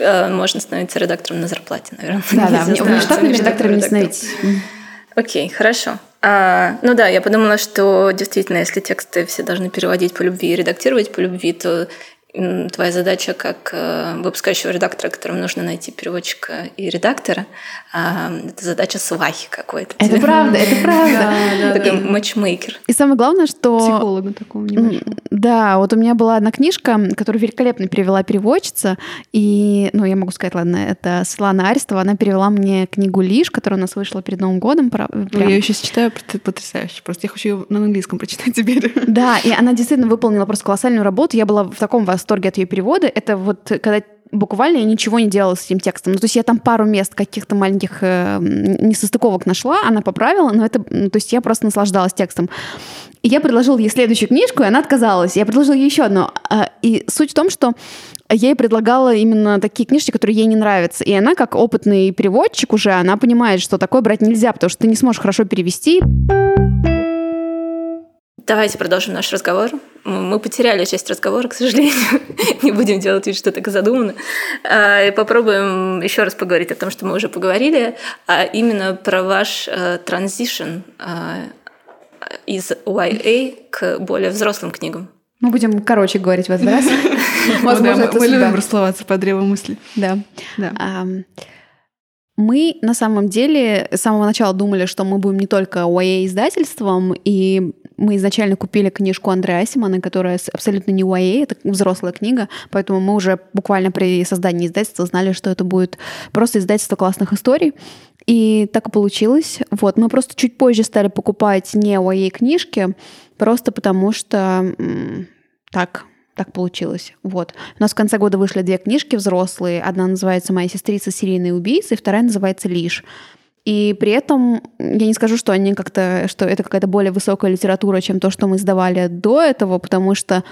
А, можно становиться редактором на зарплате, наверное. Да, да, внештатными редакторами не становитесь. Окей, хорошо. А, ну да, я подумала, что действительно, если тексты все должны переводить по любви и редактировать по любви, то твоя задача как э, выпускающего редактора, которому нужно найти переводчика и редактора, а, это задача свахи какой-то. Это правда, это правда. Такой матчмейкер. И самое главное, что... Психолога такого небольшого. Да, вот у меня была одна книжка, которую великолепно перевела переводчица, и, ну, я могу сказать, ладно, это Светлана Арестова, она перевела мне книгу «Лиш», которая у нас вышла перед Новым годом. Прям. Я ее сейчас читаю потрясающе, просто я хочу ее на английском прочитать теперь. Да, и она действительно выполнила просто колоссальную работу, я была в таком восторге от ее перевода. Это вот когда буквально я ничего не делала с этим текстом. Ну, то есть я там пару мест каких-то маленьких э, несостыковок нашла, она поправила, но это, ну, то есть я просто наслаждалась текстом. И я предложила ей следующую книжку, и она отказалась. Я предложила ей еще одну. А, и суть в том, что я ей предлагала именно такие книжки, которые ей не нравятся. И она, как опытный переводчик уже, она понимает, что такое брать нельзя, потому что ты не сможешь хорошо перевести. Давайте продолжим наш разговор. Мы потеряли часть разговора, к сожалению. Не будем делать вид, что так задумано. А, и попробуем еще раз поговорить о том, что мы уже поговорили, а именно про ваш э, транзишн а, из YA к более взрослым книгам. Мы будем короче говорить в этот раз. Возможно, мы любим рассловаться по древу мысли. Да. Мы на самом деле с самого начала думали, что мы будем не только YA издательством, и мы изначально купили книжку Андрея Асимана, которая абсолютно не YA, это взрослая книга, поэтому мы уже буквально при создании издательства знали, что это будет просто издательство классных историй. И так и получилось. Вот, мы просто чуть позже стали покупать не YA книжки, просто потому что так так получилось. Вот. У нас в конце года вышли две книжки взрослые. Одна называется «Моя сестрица. Серийные убийцы», вторая называется «Лишь». И при этом я не скажу, что они как-то, что это какая-то более высокая литература, чем то, что мы сдавали до этого, потому что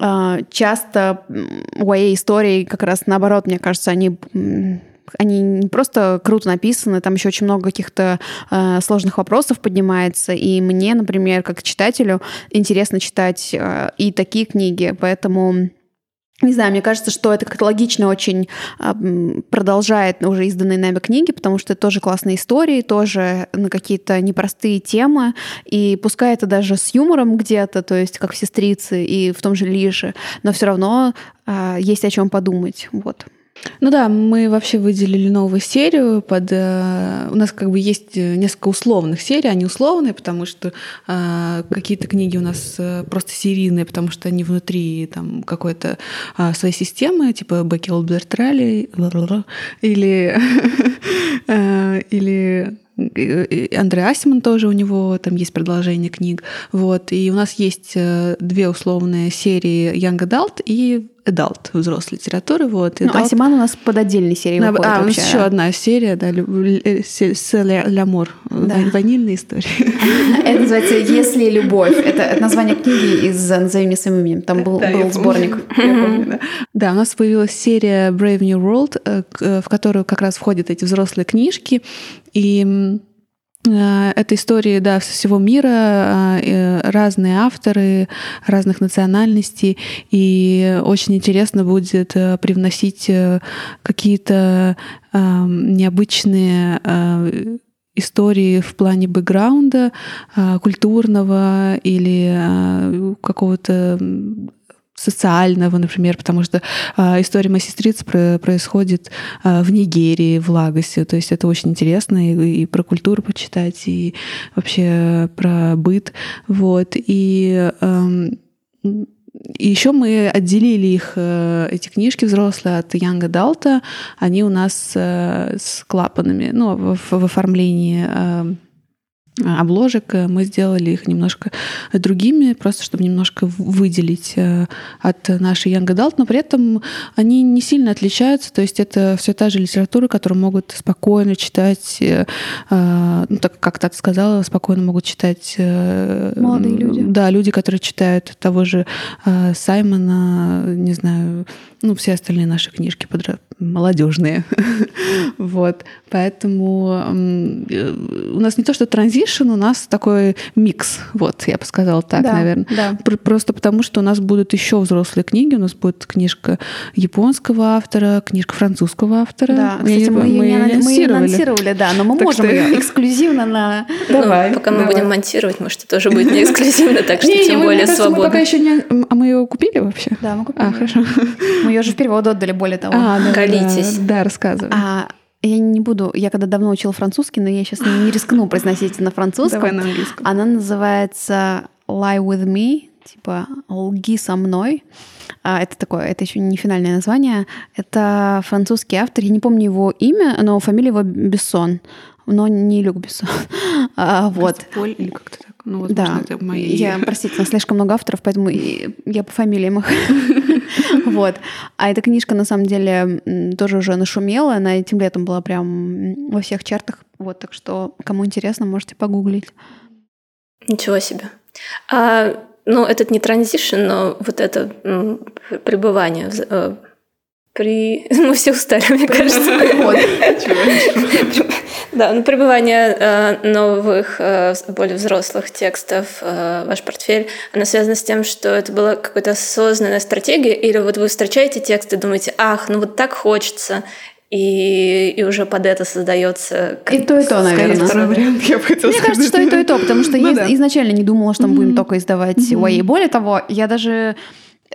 э, часто YA истории как раз наоборот, мне кажется, они они не просто круто написаны, там еще очень много каких-то э, сложных вопросов поднимается. И мне, например, как читателю, интересно читать э, и такие книги. Поэтому не знаю, мне кажется, что это как-то логично очень продолжает уже изданные нами книги, потому что это тоже классные истории, тоже на какие-то непростые темы, и пускай это даже с юмором где-то, то есть как в «Сестрице» и в том же «Лише», но все равно а, есть о чем подумать. Вот. Ну да, мы вообще выделили новую серию под... Э, у нас как бы есть э, несколько условных серий, они условные, потому что э, какие-то книги у нас э, просто серийные, потому что они внутри там какой-то э, своей системы, типа Бекки Олдберт Ралли или, э, или Андрей Асимон тоже у него там есть продолжение книг. Вот. И у нас есть две условные серии Young Adult и adult, взрослой литературы. Вот, ну, Асиман у нас под отдельной серией а, выходит А, у нас еще одна серия, да, с Лямор, да. ванильная история. Это называется «Если любовь». Это название книги из «Назови меня своим именем». Там был, был сборник. Да, у нас появилась серия Brave New World, э, э, в которую как раз входят эти взрослые книжки. И Э, это истории да, всего мира, а, разные авторы разных национальностей, и очень интересно будет э, привносить э, какие-то необычные истории в плане бэкграунда э, культурного или э, какого-то социального, например, потому что э, история моей сестрицы про, происходит э, в Нигерии, в Лагосе, то есть это очень интересно и, и про культуру почитать, и вообще про быт, вот, и э, и еще мы отделили их, э, эти книжки взрослые от Young Adult. Они у нас э, с клапанами, ну, в, в оформлении э, обложек. Мы сделали их немножко другими, просто чтобы немножко выделить э, от нашей Young Adult, но при этом они не сильно отличаются. То есть это все та же литература, которую могут спокойно читать, э, э, ну, так как Тата сказала, спокойно могут читать... Молодые люди. Да, люди, которые читают того же Саймона, не знаю, ну, все остальные наши книжки подра... молодежные. вот. Поэтому у нас не то, что транзишн, у нас такой микс. Вот, я бы сказала так, да, наверное. Да. Просто потому, что у нас будут еще взрослые книги. У нас будет книжка японского автора, книжка французского автора. Да, кстати, мы, мы, ее анонсировали. анонсировали, да, но мы так можем что... ее эксклюзивно на... Давай. Ну, пока давай. мы будем монтировать, может, это тоже будет не эксклюзивно, так что тем более свободно. Мы пока еще не... А мы ее купили вообще? Да, мы купили. А, хорошо. Мы ее же в перевод отдали, более того. А, да, Колитесь. Да, да рассказывай. А, я не буду, я когда давно учила французский, но я сейчас не рискну произносить на французском. Давай на английском. Она называется Lie with me, типа лги со мной. А, это такое, это еще не финальное название. Это французский автор, я не помню его имя, но фамилия его Бессон, но не Люк Бессон. А, вот. Поль или как-то так. Ну, возможно, да. это мои... Я, простите, слишком много авторов, поэтому я по фамилиям их. Вот. А эта книжка, на самом деле, тоже уже нашумела. Она этим летом была прям во всех чартах. Вот, так что, кому интересно, можете погуглить. Ничего себе. А, ну, этот не транзишн, но вот это пребывание э, при... Мы все устали, мне кажется. Да, ну, пребывание э, новых, э, более взрослых текстов э, ваш портфель, оно связано с тем, что это была какая-то осознанная стратегия, или вот вы встречаете текст и думаете, ах, ну вот так хочется, и, и уже под это создается... И то, и то, наверное. Второй вариант, я бы хотела Мне кажется, что и то, и то, потому что ну, я да. изначально не думала, что мы будем только издавать mm-hmm. Более того, я даже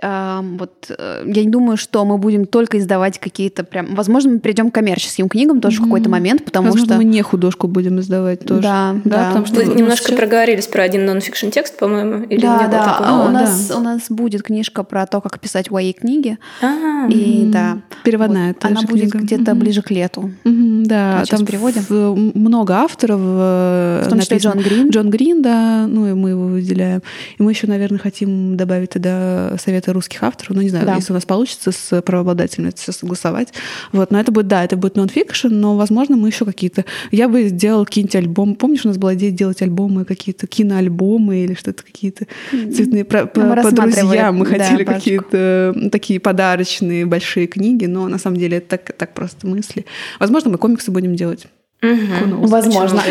вот э, я не думаю, что мы будем только издавать какие-то прям... Возможно, мы перейдем к коммерческим книгам тоже mm-hmm. в какой-то момент, потому Возможно, что... мы не художку будем издавать тоже. Да, да. да потому что Вы немножко сейчас... проговорились про один нон-фикшн текст, по-моему, или да, да. Такого? А, у, нас, да. у нас будет книжка про то, как писать YA книги. А, и да. Переводная вот, Она будет где-то mm-hmm. ближе к лету. Mm-hmm, да, мы там переводим. много авторов. Э, в том числе Джон Грин. Джон Грин, да, ну и мы его выделяем. И мы еще, наверное, хотим добавить тогда советы русских авторов, не знаю, да. если у нас получится с правообладателем это все согласовать. Вот, но это будет, да, это будет нон-фикшн, но, возможно, мы еще какие-то... Я бы сделал какие-нибудь альбомы. Помнишь, у нас была идея делать альбомы, какие-то киноальбомы или что-то, какие-то цветные... Про, по, по друзьям мы хотели да, какие-то такие подарочные большие книги, но на самом деле это так, так просто мысли. Возможно, мы комиксы будем делать. Угу. Возможно.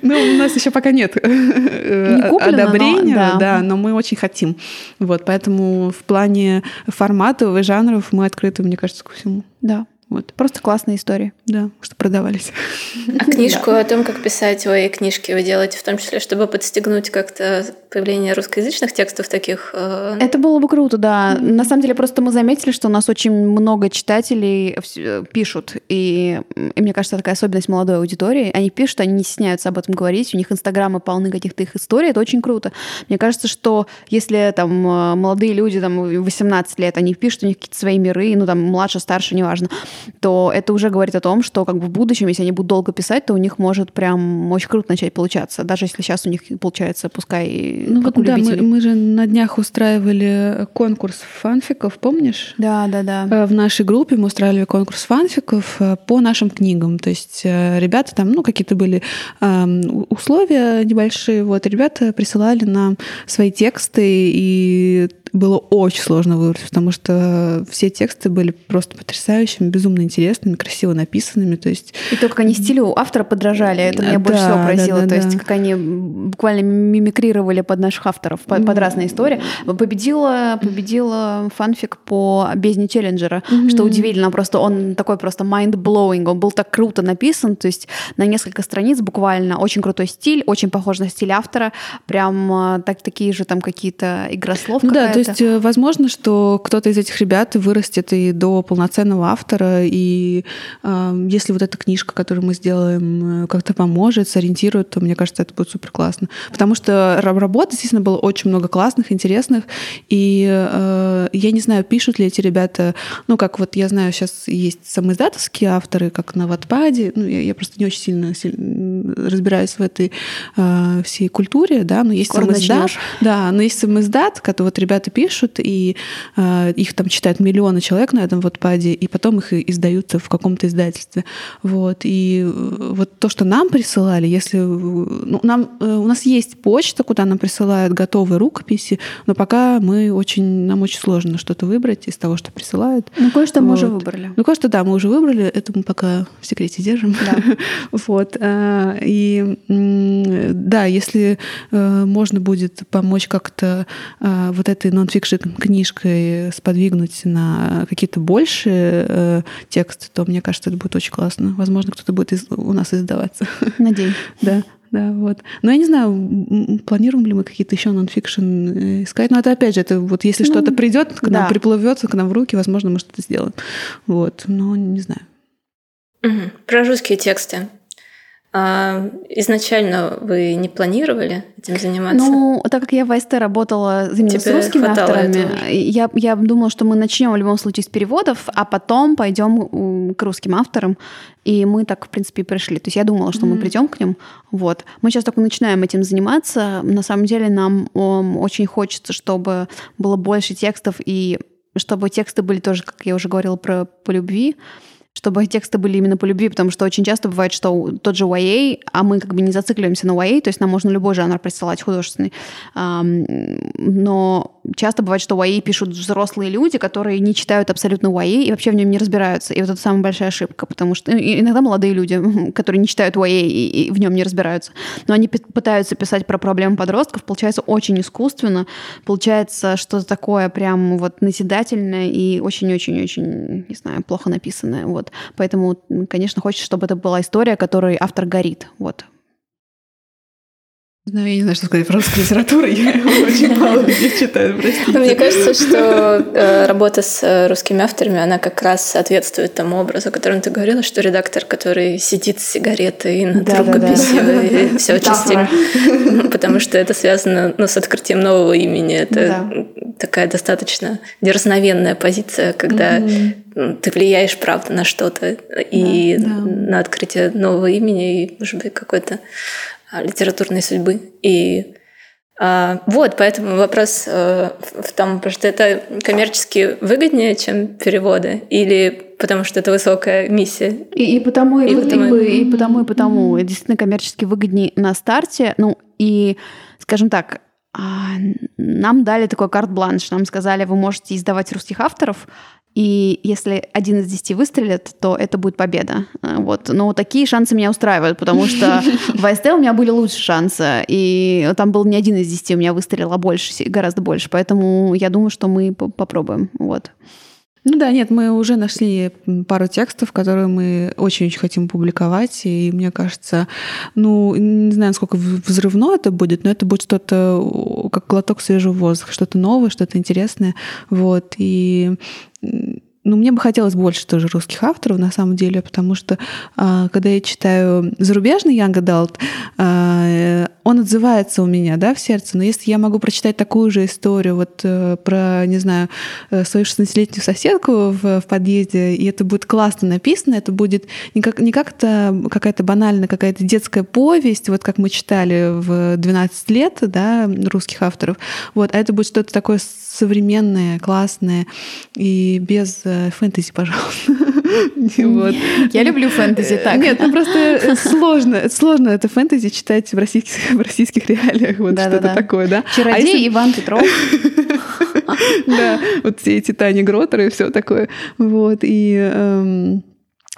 Ну, у нас еще пока нет э, одобрения, но, да. да, но мы очень хотим. Вот, поэтому в плане форматов и жанров мы открыты, мне кажется, ко всему. Да. Вот. Просто классная история. Да, что продавались. А книжку о том, как писать свои книжки, вы делаете в том числе, чтобы подстегнуть как-то появление русскоязычных текстов таких? Э, Это было бы круто, да. Mm-hmm. На самом деле, просто мы заметили, что у нас очень много читателей э, пишут. И, и мне кажется, такая особенность молодой аудитории. Они пишут, они не стесняются об этом говорить. У них инстаграмы полны каких-то их историй. Это очень круто. Мне кажется, что если там э, молодые люди, там 18 лет, они пишут, у них какие-то свои миры, ну там младше, старше, неважно то это уже говорит о том, что как бы в будущем, если они будут долго писать, то у них может прям очень круто начать получаться. Даже если сейчас у них получается, пускай ну, как вот, у да, Мы, мы же на днях устраивали конкурс фанфиков, помнишь? Да, да, да. Э, в нашей группе мы устраивали конкурс фанфиков э, по нашим книгам. То есть э, ребята там, ну, какие-то были условия небольшие. Вот ребята присылали нам свои тексты, и было очень сложно выбрать, потому что все тексты были просто потрясающими, безумно интересными, красиво написанными. То есть... И то, как они стилю автора подражали, это меня да, больше всего поразило. Да, да, то есть, как они буквально мимикрировали под наших авторов, под, под разные истории. Победила, победила фанфик по «Бездне Челленджера», mm-hmm. что удивительно. Просто он такой просто mind-blowing. Он был так круто написан, то есть на несколько страниц буквально. Очень крутой стиль, очень похож на стиль автора. Прям а, так, такие же там какие-то игра слов ну, Да, то есть э, возможно, что кто-то из этих ребят вырастет и до полноценного автора, и э, если вот эта книжка, которую мы сделаем, э, как-то поможет, сориентирует, то мне кажется, это будет супер классно. Потому что работы, естественно, было очень много классных, интересных, и э, я не знаю, пишут ли эти ребята, ну, как вот я знаю, сейчас есть самоиздатовские авторы, как на Ватпаде, ну, я, я просто не очень сильно, сильно разбираюсь в этой э, всей культуре, да, но есть самоиздат, да, но есть самоиздат, который вот ребята пишут, и э, их там читают миллионы человек на этом Ватпаде, и потом их издают в каком-то издательстве, вот, и э, вот то, что нам присылали, если, ну, нам, э, у нас есть почта, куда нам присылают готовые рукописи, но пока мы очень, нам очень сложно что-то выбрать из того, что присылают. Ну, кое-что вот. мы уже выбрали. Ну, кое-что, да, мы уже выбрали, это мы пока в секрете держим. Да. вот. Э, и да, если э, можно будет помочь как-то э, вот этой нон-фикшн книжкой сподвигнуть на какие-то большие тексты, то мне кажется, это будет очень классно. Возможно, кто-то будет у нас издаваться. Надеюсь. да. Да, вот. Но я не знаю, планируем ли мы какие-то еще нонфикшн искать. Но это опять же, это вот если ну, что-то придет, к нам да. приплывет, к нам в руки, возможно, мы что-то сделаем. Вот. Но не знаю. Угу. Про русские тексты. А изначально вы не планировали этим заниматься? Ну, так как я в АСТ работала именно Тебе с русскими авторами, я, я думала, что мы начнем в любом случае с переводов, а потом пойдем к русским авторам. И мы так, в принципе, и пришли. То есть я думала, что mm-hmm. мы придем к ним. Вот. Мы сейчас только начинаем этим заниматься. На самом деле нам очень хочется, чтобы было больше текстов и чтобы тексты были тоже, как я уже говорила, про по любви чтобы тексты были именно по любви, потому что очень часто бывает, что тот же YA, а мы как бы не зацикливаемся на YA, то есть нам можно любой жанр присылать художественный, но часто бывает, что YA пишут взрослые люди, которые не читают абсолютно YA и вообще в нем не разбираются. И вот это самая большая ошибка, потому что иногда молодые люди, которые не читают YA и, в нем не разбираются, но они пытаются писать про проблемы подростков, получается очень искусственно, получается что-то такое прям вот назидательное и очень-очень-очень, не знаю, плохо написанное. Вот. Поэтому, конечно, хочется, чтобы это была история, которой автор горит. Вот. Знаю, я не знаю, что сказать про русскую литературу. Я очень мало людей читаю, простите. Мне кажется, что э, работа с э, русскими авторами, она как раз соответствует тому образу, о котором ты говорила, что редактор, который сидит с сигаретой над да, рукописью, да, да. и все очень стильно. Потому что это связано ну, с открытием нового имени. Это да. такая достаточно дерзновенная позиция, когда mm-hmm. ты влияешь, правда, на что-то и да, да. на открытие нового имени, и, может быть, какой-то литературной судьбы. И а, вот, поэтому вопрос а, в том, что это коммерчески выгоднее, чем переводы, или потому что это высокая миссия. И, и потому, и, и, потому, и, и потому, и потому. Mm-hmm. Действительно коммерчески выгоднее на старте. Ну, и, скажем так, а, нам дали такой карт-бланш. Нам сказали, вы можете издавать русских авторов, и если один из десяти выстрелит, то это будет победа. Э, вот. Но такие шансы меня устраивают, потому что в АСТ у меня были лучше шансы. И там был не один из десяти, у меня выстрелило больше, гораздо больше. Поэтому я думаю, что мы попробуем. Вот. Ну да, нет, мы уже нашли пару текстов, которые мы очень-очень хотим публиковать, и мне кажется, ну, не знаю, насколько взрывно это будет, но это будет что-то как глоток свежего воздуха, что-то новое, что-то интересное, вот, и ну, мне бы хотелось больше тоже русских авторов, на самом деле, потому что а, когда я читаю зарубежный Young Adult, а, он отзывается у меня, да, в сердце, но если я могу прочитать такую же историю вот э, про, не знаю, э, свою 16-летнюю соседку в, в подъезде, и это будет классно написано, это будет не как, не как то какая-то банальная какая-то детская повесть, вот как мы читали в 12 лет, да, русских авторов, вот, а это будет что-то такое современное, классное и без э, фэнтези, пожалуйста. Вот. Я люблю фэнтези так. Нет, ну просто сложно, сложно это фэнтези читать в российских, в российских реалиях. Вот что-то такое, да. Чародей а Иван Петров. Да, вот все эти Тани Гротеры и все такое. Вот, и эм,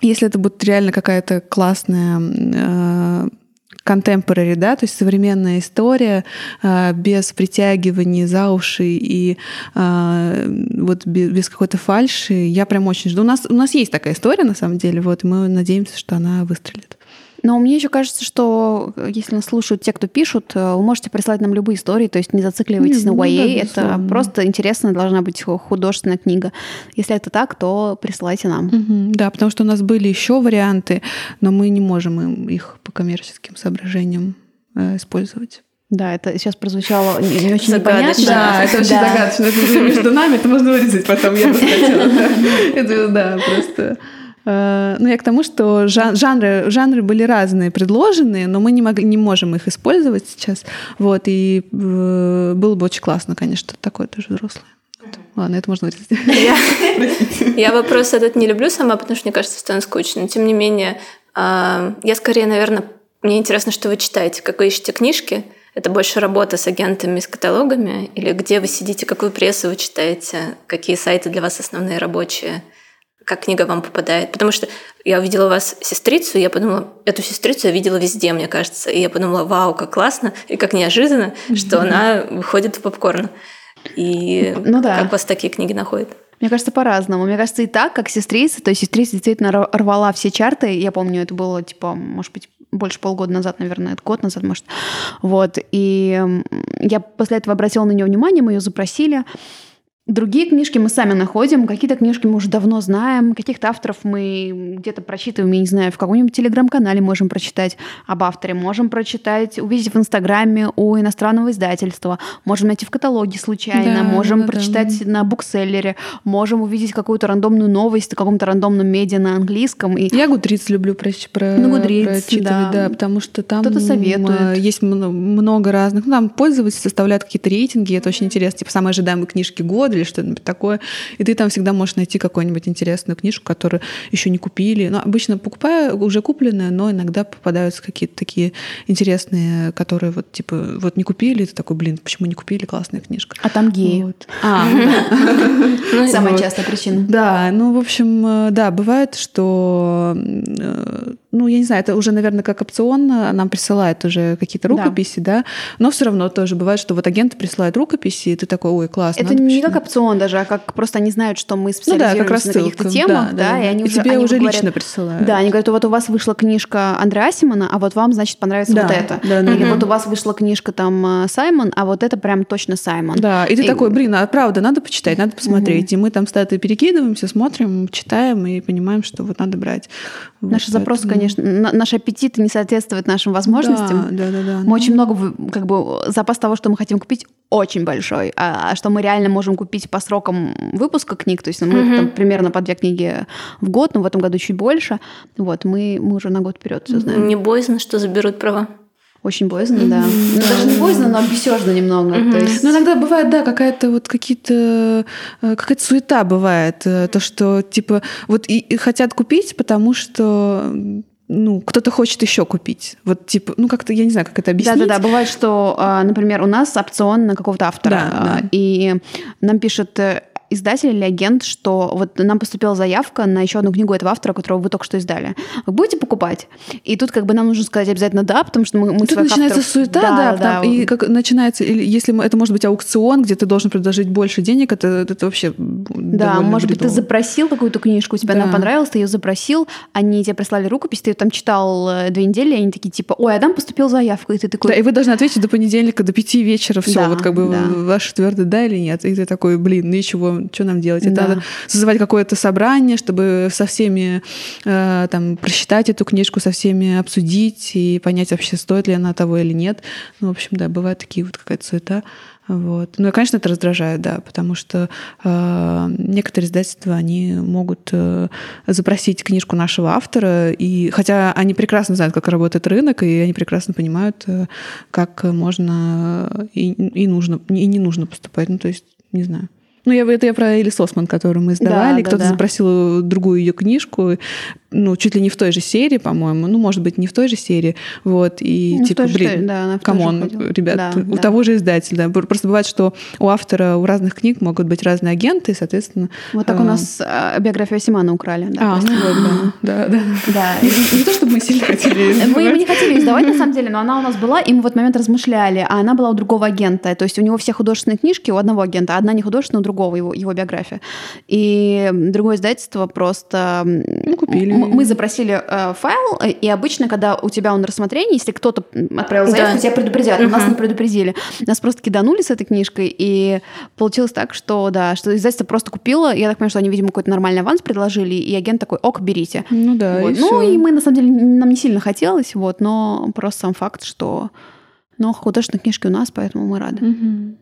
если это будет реально какая-то классная э, contemporary, да, то есть современная история э, без притягивания за уши и э, вот без, какой-то фальши. Я прям очень жду. У нас, у нас есть такая история, на самом деле, вот, мы надеемся, что она выстрелит. Но мне еще кажется, что э, если нас слушают те, кто пишут, э, вы можете прислать нам любые истории, то есть не зацикливайтесь не, на YA, ну, да, это просто интересная должна быть художественная книга. Если это так, то присылайте нам. Угу, да, потому что у нас были еще варианты, но мы не можем их по коммерческим соображениям э, использовать. Да, это сейчас прозвучало не, не очень загадочно. Да, это очень да. загадочно. Это между нами, это можно вырезать потом, я бы хотела. Это, да, просто... Э, ну, я к тому, что жанры, жанры были разные предложенные, но мы не, мог, не можем их использовать сейчас. Вот, и э, было бы очень классно, конечно, такое тоже взрослое. Ладно, это можно вырезать. Я, я вопрос этот не люблю сама, потому что мне кажется, становится скучно. Но тем не менее, я скорее, наверное, мне интересно, что вы читаете, как вы ищете книжки. Это больше работа с агентами, с каталогами? Или где вы сидите, какую прессу вы читаете? Какие сайты для вас основные рабочие? как книга вам попадает. Потому что я увидела у вас сестрицу, и я подумала, эту сестрицу я видела везде, мне кажется. И я подумала, вау, как классно и как неожиданно, mm-hmm. что она выходит в попкорн. И ну, да. как вас такие книги находят? Мне кажется, по-разному. Мне кажется, и так, как сестрица. То есть сестрица действительно рвала все чарты. Я помню, это было, типа, может быть, больше полгода назад, наверное, год назад, может. Вот. И я после этого обратила на нее внимание, мы ее запросили. Другие книжки мы сами находим, какие-то книжки мы уже давно знаем, каких-то авторов мы где-то прочитываем, я не знаю, в каком-нибудь телеграм-канале можем прочитать об авторе, можем прочитать, увидеть в Инстаграме у иностранного издательства, можем найти в каталоге случайно, да, можем да, прочитать да. на букселлере, можем увидеть какую-то рандомную новость в каком-то рандомном медиа на английском. И... Я Гудриц люблю про, про, ну, Goodreads, прочитывать, да. да, потому что там Кто-то советует. есть много разных, ну, там пользователи составляют какие-то рейтинги, это очень интересно, типа самые ожидаемые книжки года или что-нибудь такое. И ты там всегда можешь найти какую-нибудь интересную книжку, которую еще не купили. Но обычно покупаю уже купленную, но иногда попадаются какие-то такие интересные, которые вот типа вот не купили, и ты такой, блин, почему не купили, классная книжка. А там геи. А, ну, Самая частая причина. Да, ну, в общем, э, да, бывает, что э, ну, я не знаю, это уже, наверное, как опцион нам присылает уже какие-то рукописи, да. да, но все равно тоже бывает, что вот агенты присылают рукописи, и ты такой, ой, классно. Это не как опцион даже, а как просто они знают, что мы специализируемся ну, да, как на каких-то темах, да, да, да, и они и уже, тебе они уже говорят, лично присылают. Да, они говорят, вот у вас вышла книжка Андреа Симона, а вот вам, значит, понравится да, вот это. Да, да, Или да. вот у вас вышла книжка там Саймон, а вот это прям точно Саймон. Да, и ты и... такой, блин, а правда, надо почитать, надо посмотреть. Угу. И мы там с перекидываемся, смотрим, читаем и понимаем, что вот надо брать. Наши вот, запросы, поэтому... конечно, наша аппетит не соответствует нашим возможностям. Да, да, да. да. Мы ну... очень много, как бы, запас того, что мы хотим купить, очень большой. А, а что мы реально можем купить по срокам выпуска книг, то есть мы mm-hmm. там, примерно по две книги в год, но в этом году чуть больше. Вот, мы, мы уже на год вперед все знаем. Не боязно, что заберут права? Очень боязно, да. Ну, даже не боязно, но бесежно немного. Mm-hmm. То есть... Ну, иногда бывает, да, какая-то вот какие-то э, какая-то суета бывает. Э, то, что типа вот и, и хотят купить, потому что ну, кто-то хочет еще купить. Вот, типа, ну, как-то, я не знаю, как это объяснить. Да-да-да, бывает, что, а, например, у нас опцион на какого-то автора, да, да. А, и нам пишет э, издатель или агент, что вот нам поступила заявка на еще одну книгу этого автора, которого вы только что издали. Вы будете покупать? И тут как бы нам нужно сказать обязательно да, потому что мы, мы Тут начинается авторов... суета, да, да, да. и как начинается, или если это может быть аукцион, где ты должен предложить больше денег, это, это вообще Да, может бредово. быть, ты запросил какую-то книжку, тебе да. она понравилась, ты ее запросил, они тебе прислали рукопись, ты ее там читал э, две недели, и они такие типа, ой, а там поступила заявка, и ты такой... Да, и вы должны ответить до понедельника, до пяти вечера, все, да, вот как бы да. ваш твердый да или нет, и ты такой, блин, ничего, что нам делать? Это да. надо созывать какое-то собрание, чтобы со всеми э, там просчитать эту книжку, со всеми обсудить и понять вообще, стоит ли она того или нет. Ну, в общем, да, бывают такие вот какая-то суета. Вот. Ну и, конечно, это раздражает, да, потому что э, некоторые издательства, они могут э, запросить книжку нашего автора, и хотя они прекрасно знают, как работает рынок, и они прекрасно понимают, э, как можно и, и нужно, и не нужно поступать. Ну, то есть, не знаю. Ну, я, это я про Элис Осман, которую мы издавали. Да, Кто-то да, да. запросил другую ее книжку, ну, чуть ли не в той же серии, по-моему, ну, может быть, не в той же серии, вот, и ну, типа, блин, же, да, come on, ребят, да, у да. того же издателя, просто бывает, что у автора, у разных книг могут быть разные агенты, и, соответственно... Вот так э... у нас э, биографию Асимана украли, да. А, ну вот, да, да. Да. Не то, чтобы мы сильно хотели Мы не хотели издавать, на самом деле, но она у нас была, и мы в этот момент размышляли, а она была у другого агента, то есть у него все художественные книжки у одного агента, одна не художественная, у другого, его, его биография. И другое издательство просто... Ну, купили. Мы запросили э, файл, и обычно, когда у тебя он на рассмотрении, если кто-то отправил заявку, да. тебя предупредят. Угу. Нас не предупредили. Нас просто киданули с этой книжкой, и получилось так, что, да, что издательство просто купило. Я так понимаю, что они, видимо, какой-то нормальный аванс предложили, и агент такой, ок, берите. Ну да, вот. и Ну всё. и мы, на самом деле, нам не сильно хотелось, вот, но просто сам факт, что... Но художественные книжки у нас, поэтому мы рады. Угу.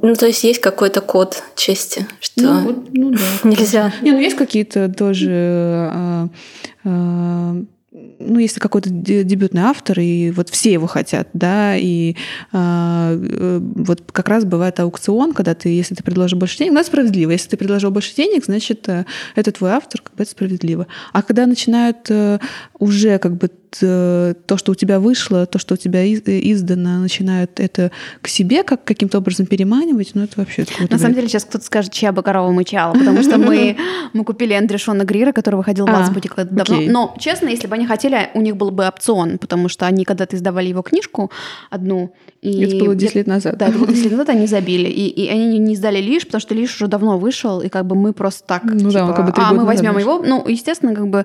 Ну, то есть есть какой-то код чести, что ну, вот, ну, да, нельзя. Не, ну есть какие-то тоже а, а, ну, если какой-то дебютный автор, и вот все его хотят, да, и э, вот как раз бывает аукцион, когда ты, если ты предложил больше денег, ну, это справедливо. Если ты предложил больше денег, значит, э, это твой автор, как бы это справедливо. А когда начинают э, уже как бы то, что у тебя вышло, то, что у тебя издано, начинают это к себе как каким-то образом переманивать, ну это вообще... На самом деле сейчас кто-то скажет, чья бы корова мычала, потому что мы, мы купили Эндрю Шона Грира, который выходил в а, Азбуке давно. Но, честно, если бы они хотели, у них был бы опцион, потому что они когда-то издавали его книжку одну, и это было 10 лет назад. Да, это было 10 лет назад они забили. И, и они не издали лишь, потому что лишь уже давно вышел, и как бы мы просто так, ну, типа, да, как бы а мы возьмем его. Ну, естественно, как бы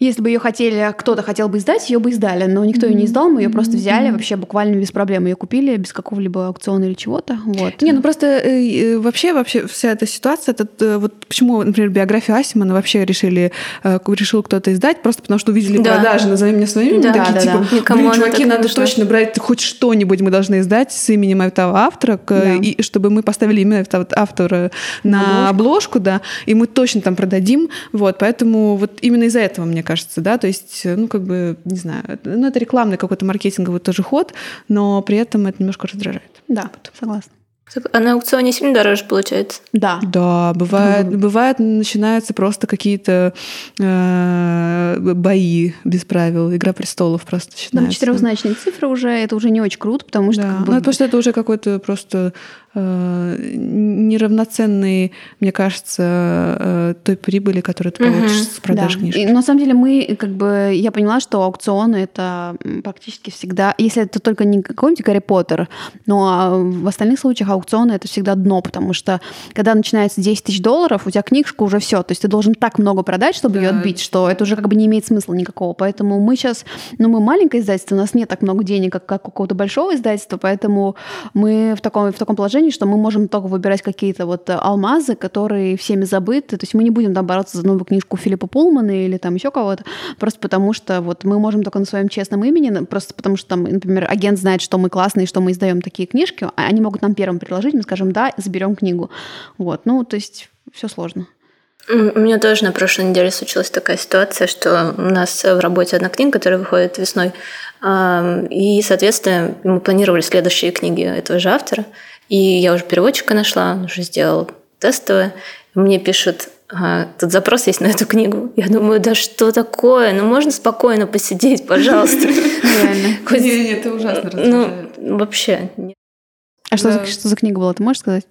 если бы ее хотели, кто-то хотел бы издать, ее бы издали, но никто ее не издал, мы ее просто взяли вообще буквально без проблем, ее купили без какого-либо аукциона или чего-то. Вот. Не, ну просто э, э, вообще вообще вся эта ситуация, это э, вот почему, например, биографию Асимана вообще решили решил кто-то издать, просто потому что увидели да. продажи, назови меня своим именем, да, такие да, типа, да. Никому блин, чуваки, надо нужно. точно брать хоть что-нибудь мы должны издать с именем этого автора, да. и чтобы мы поставили именно этого автора на обложку. обложку, да, и мы точно там продадим, вот, поэтому вот именно из-за этого мне кажется, да, то есть, ну, как бы, не знаю, ну, это рекламный какой-то маркетинговый тоже ход, но при этом это немножко раздражает. Да, согласна. А на аукционе сильно дороже получается? Да. Да, бывает, mm. бывает начинаются просто какие-то э, бои без правил. Игра престолов просто начинается. Там четырехзначные цифры уже, это уже не очень круто, потому что... Да. Как бы... ну, потому что это уже какой-то просто э, неравноценный, мне кажется, э, той прибыли, которую ты получишь mm-hmm. с продаж да. книжки. И, на самом деле мы, как бы, я поняла, что аукционы это практически всегда, если это только не какой-нибудь Гарри Поттер, но в остальных случаях аукционы это всегда дно, потому что когда начинается 10 тысяч долларов, у тебя книжка уже все, то есть ты должен так много продать, чтобы да. ее отбить, что это уже как бы не имеет смысла никакого. Поэтому мы сейчас, ну мы маленькое издательство, у нас нет так много денег, как, как у какого-то большого издательства, поэтому мы в таком, в таком положении, что мы можем только выбирать какие-то вот алмазы, которые всеми забыты, то есть мы не будем там бороться за новую книжку Филиппа Пулмана или там еще кого-то, просто потому что вот мы можем только на своем честном имени, просто потому что там, например, агент знает, что мы классные, что мы издаем такие книжки, а они могут нам первым предложить, мы скажем да, заберем книгу. Вот, ну, то есть все сложно. У меня тоже на прошлой неделе случилась такая ситуация, что у нас в работе одна книга, которая выходит весной, и, соответственно, мы планировали следующие книги этого же автора, и я уже переводчика нашла, он уже сделал тестовое. Мне пишут, ага, тут запрос есть на эту книгу. Я думаю, да что такое? Ну, можно спокойно посидеть, пожалуйста. Реально. Нет, это ужасно Ну, вообще. А что за книга была, ты можешь сказать?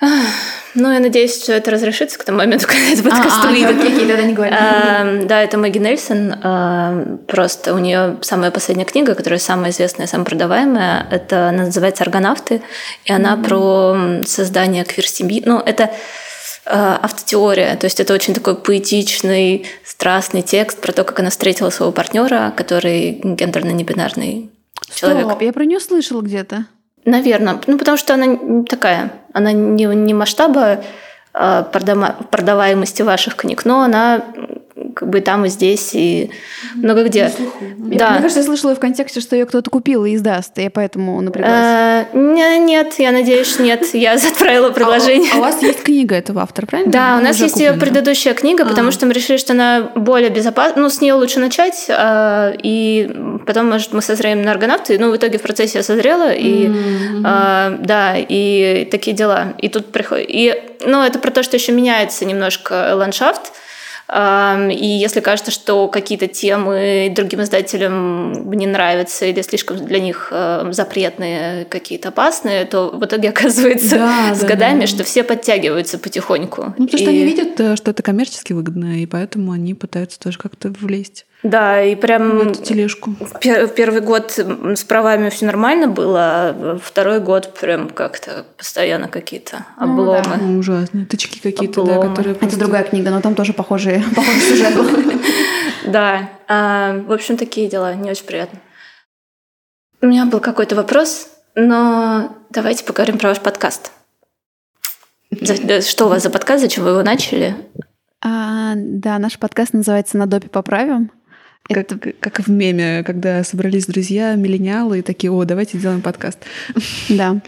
Ну, я надеюсь, что это разрешится к тому моменту, когда это подкаст а, выйдет. Окей, тогда не говори. А, да, это Мэгги Нельсон. А, просто у нее самая последняя книга, которая самая известная, самая продаваемая, это она называется «Аргонавты», и она про создание квир-семьи. Ну, это а, автотеория, то есть это очень такой поэтичный, страстный текст про то, как она встретила своего партнера, который гендерно-небинарный человек. Стоп, я про нее слышала где-то. Наверное. Ну, потому что она такая, она не, не масштаба э, продаваемости ваших книг, но она как бы там и здесь, и много где. Да. Мне кажется, я слышала в контексте, что ее кто-то купил и издаст, и поэтому напряглась. А, нет, я надеюсь, нет. Я отправила предложение. А, а у вас есть книга этого автора, правильно? Да, у нас есть ее предыдущая книга, потому что мы решили, что она более безопасна. Ну, с нее лучше начать, а, и потом, может, мы созреем на аргонавты. Ну, в итоге в процессе я созрела, и да, и такие дела. И тут приходит... И, ну, это про то, что еще меняется немножко ландшафт, И если кажется, что какие-то темы другим издателям не нравятся или слишком для них запретные, какие-то опасные, то в итоге оказывается да, с да, годами, да. что все подтягиваются потихоньку. Ну, потому и... что они видят, э, что это коммерчески выгодно, и поэтому они пытаются тоже как-то влезть. Да, и прям... В эту тележку. В первый год с правами все нормально было, а второй год прям как-то постоянно какие-то обломы. Ну, да. ну, ужасно. Тычки какие-то, да, которые... Просто... Это другая книга, но там тоже похожий, похожий сюжет был. Да. А, в общем, такие дела. Не очень приятно. У меня был какой-то вопрос, но давайте поговорим про ваш подкаст. Что у вас за подкаст, зачем вы его начали? А, да, наш подкаст называется «На допе поправим». Как, это... как в меме, когда собрались друзья, миллениалы, и такие, о, давайте сделаем подкаст. Да.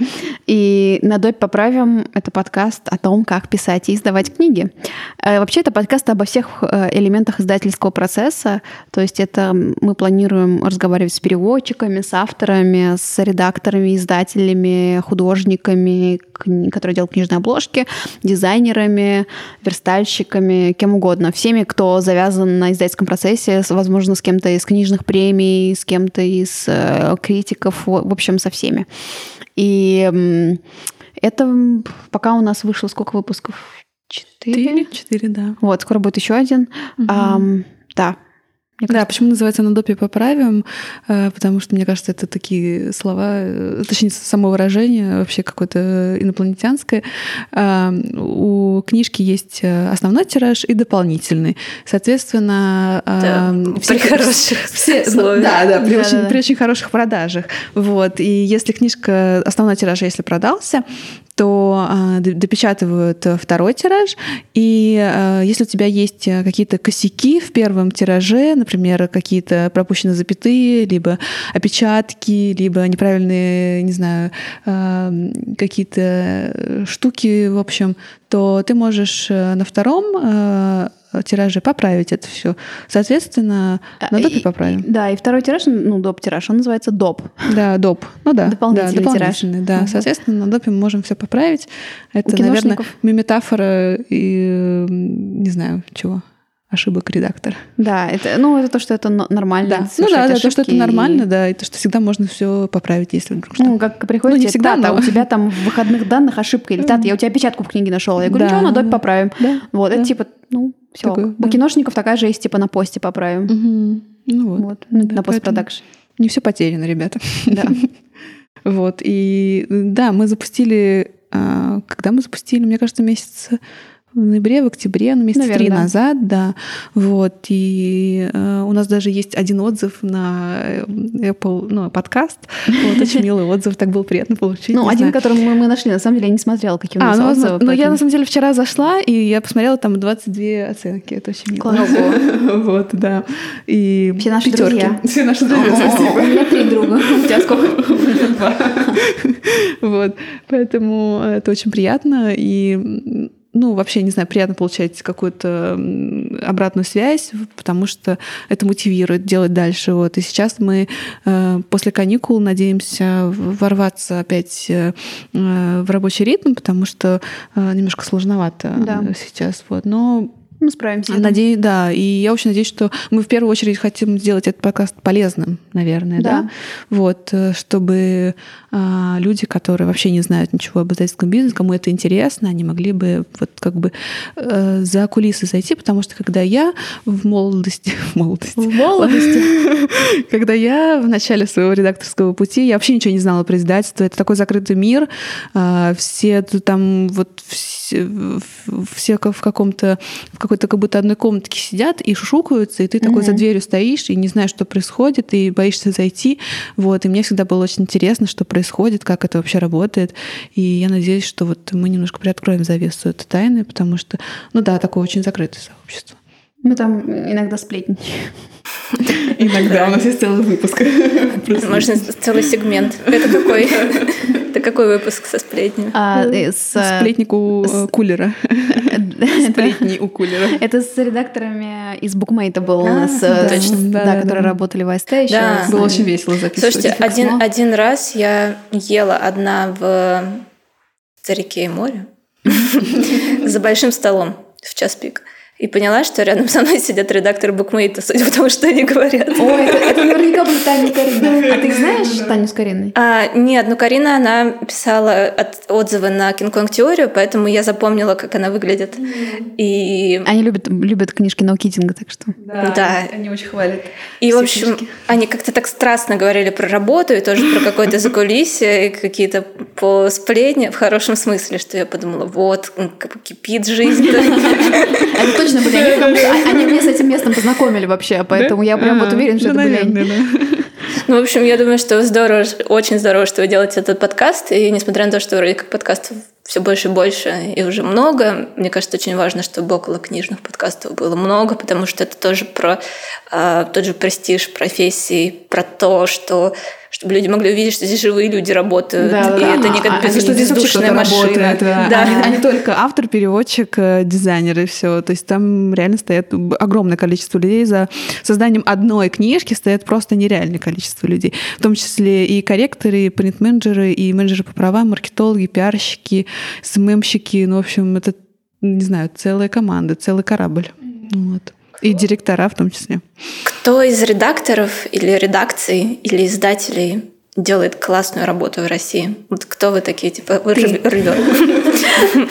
И на «Добь поправим» — это подкаст о том, как писать и издавать книги. Э, вообще, это подкаст обо всех э, элементах издательского процесса. То есть это мы планируем разговаривать с переводчиками, с авторами, с редакторами, издателями, художниками, которые делают книжные обложки, дизайнерами, верстальщиками, кем угодно. Всеми, кто завязан на издательском процессе, возможно, с кем-то из книжных премий, с кем-то из э, критиков, в общем, со всеми. И это пока у нас вышло сколько выпусков? Четыре? Четыре, да. Вот, скоро будет еще один. Угу. А, да, мне да, почему называется «на допе поправим», э, потому что, мне кажется, это такие слова, э, точнее, само выражение вообще какое-то инопланетянское. А, у книжки есть э, основной тираж и дополнительный. Соответственно, да, все, при хороших все, условиях. Да, да, при, да, очень, да. при очень хороших продажах. Вот. И если книжка, основной тираж, если продался, то э, допечатывают второй тираж, и э, если у тебя есть какие-то косяки в первом тираже, например, какие-то пропущенные запятые, либо опечатки, либо неправильные, не знаю, э, какие-то штуки, в общем, то ты можешь на втором тираже поправить это все. Соответственно, на а, допе поправим. Да, и второй тираж, ну, доп-тираж, он называется доп. Да, доп. Ну да. Дополнительный, да, дополнительный тираж. Да, угу. соответственно, на допе мы можем все поправить. Это, наверное, метафора и не знаю чего ошибок редактора. Да, это, ну, это то, что это нормально. Да. Ну да, да, то, что это нормально, да, и то, что всегда можно все поправить, если вдруг что. Ну, как приходит ну, не всегда, тата, но... у тебя там в выходных данных ошибка, или тата, я у тебя печатку в книге нашел. Я говорю, да. ничего, на допе поправим. Да. Вот, да. это типа, ну, все. Такое, У да. киношников такая же есть, типа, на посте поправим. Угу. Ну вот. вот да, на постпродакшн. Не все потеряно, ребята. Да. вот. И да, мы запустили... А, когда мы запустили? Мне кажется, месяц в ноябре, в октябре, ну, месяца три назад, да. Вот. И э, у нас даже есть один отзыв на э, Apple, ну, подкаст. Вот, очень милый отзыв, так было приятно получить. Ну, один, который мы, мы нашли, на самом деле, я не смотрела, какие у нас а, отзывы. Ну, поэтому... я, на самом деле, вчера зашла, и я посмотрела там 22 оценки. Это очень мило. Класс. Вот, да. И Все наши пятерки. друзья. Все наши друзья, спасибо. У меня три друга. У тебя сколько? Вот. Поэтому это очень приятно. И ну, вообще, не знаю, приятно получать какую-то обратную связь, потому что это мотивирует делать дальше. Вот. И сейчас мы э, после каникул надеемся ворваться опять э, в рабочий ритм, потому что э, немножко сложновато да. сейчас. Вот. Но мы справимся. Надеюсь, да. И я очень надеюсь, что мы в первую очередь хотим сделать этот подкаст полезным, наверное, да. да? Вот, э, чтобы люди, которые вообще не знают ничего об издательском бизнесе, кому это интересно, они могли бы вот как бы а, за кулисы зайти, потому что когда я в молодости, в молодости, в молодости, когда я в начале своего редакторского пути, я вообще ничего не знала про издательство. Это такой закрытый мир, а, все там вот все, все в каком-то в какой-то как будто одной комнатке сидят и шушукаются, и ты такой за дверью стоишь и не знаешь, что происходит, и боишься зайти. Вот. И мне всегда было очень интересно, что происходит, как это вообще работает. И я надеюсь, что вот мы немножко приоткроем завесу этой тайны, потому что, ну да, такое очень закрытое сообщество. Мы там иногда сплетничаем. Иногда у нас есть целый выпуск. Можно целый сегмент. Это какой? Это какой выпуск со сплетней? А, э, с... Сплетник у э, кулера. Сплетни у кулера. Это с редакторами из Букмейта был у а, нас, э, да, которые работали в АСТ еще. Было очень весело записывать. Слушайте, один, один раз я ела одна в «Старике и море» за большим столом в час пик. И поняла, что рядом со мной сидят редакторы букмейта, судя по тому, что они говорят. Ой, это, это наверняка будет Таня Карина. А ты знаешь Таню с Кариной? А, нет, ну Карина, она писала от, отзывы на Кинг-Конг теорию, поэтому я запомнила, как она выглядит. И... Они любят, любят книжки наукитинга, так что... Да, да. они очень хвалят. И, в общем, книжки. они как-то так страстно говорили про работу и тоже про какое-то закулисье, и какие-то по сплетни в хорошем смысле, что я подумала, вот, кипит жизнь. Точно были они. Они меня с этим местом познакомили вообще, поэтому я прям вот уверена, что это были они. Ну, в общем, я думаю, что здорово, очень здорово, что вы делаете этот подкаст. И несмотря на то, что вроде как подкастов все больше и больше и уже много, мне кажется, очень важно, чтобы около книжных подкастов было много, потому что это тоже про э, тот же престиж профессии, про то, что чтобы люди могли увидеть, что здесь живые люди работают, да, и да, это не как а, бездушная машина. Работает, да. Да. А, не, а не только автор, переводчик, э, дизайнер и все. То есть там реально стоят огромное количество людей за созданием одной книжки стоят просто нереальное количество людей, в том числе и корректоры, и принт-менеджеры, и менеджеры по правам, маркетологи, пиарщики, СММщики, ну, в общем, это, не знаю, целая команда, целый корабль. Вот. И директора в том числе. Кто из редакторов или редакций или издателей делает классную работу в России? Вот кто вы такие, типа, вы рыбер?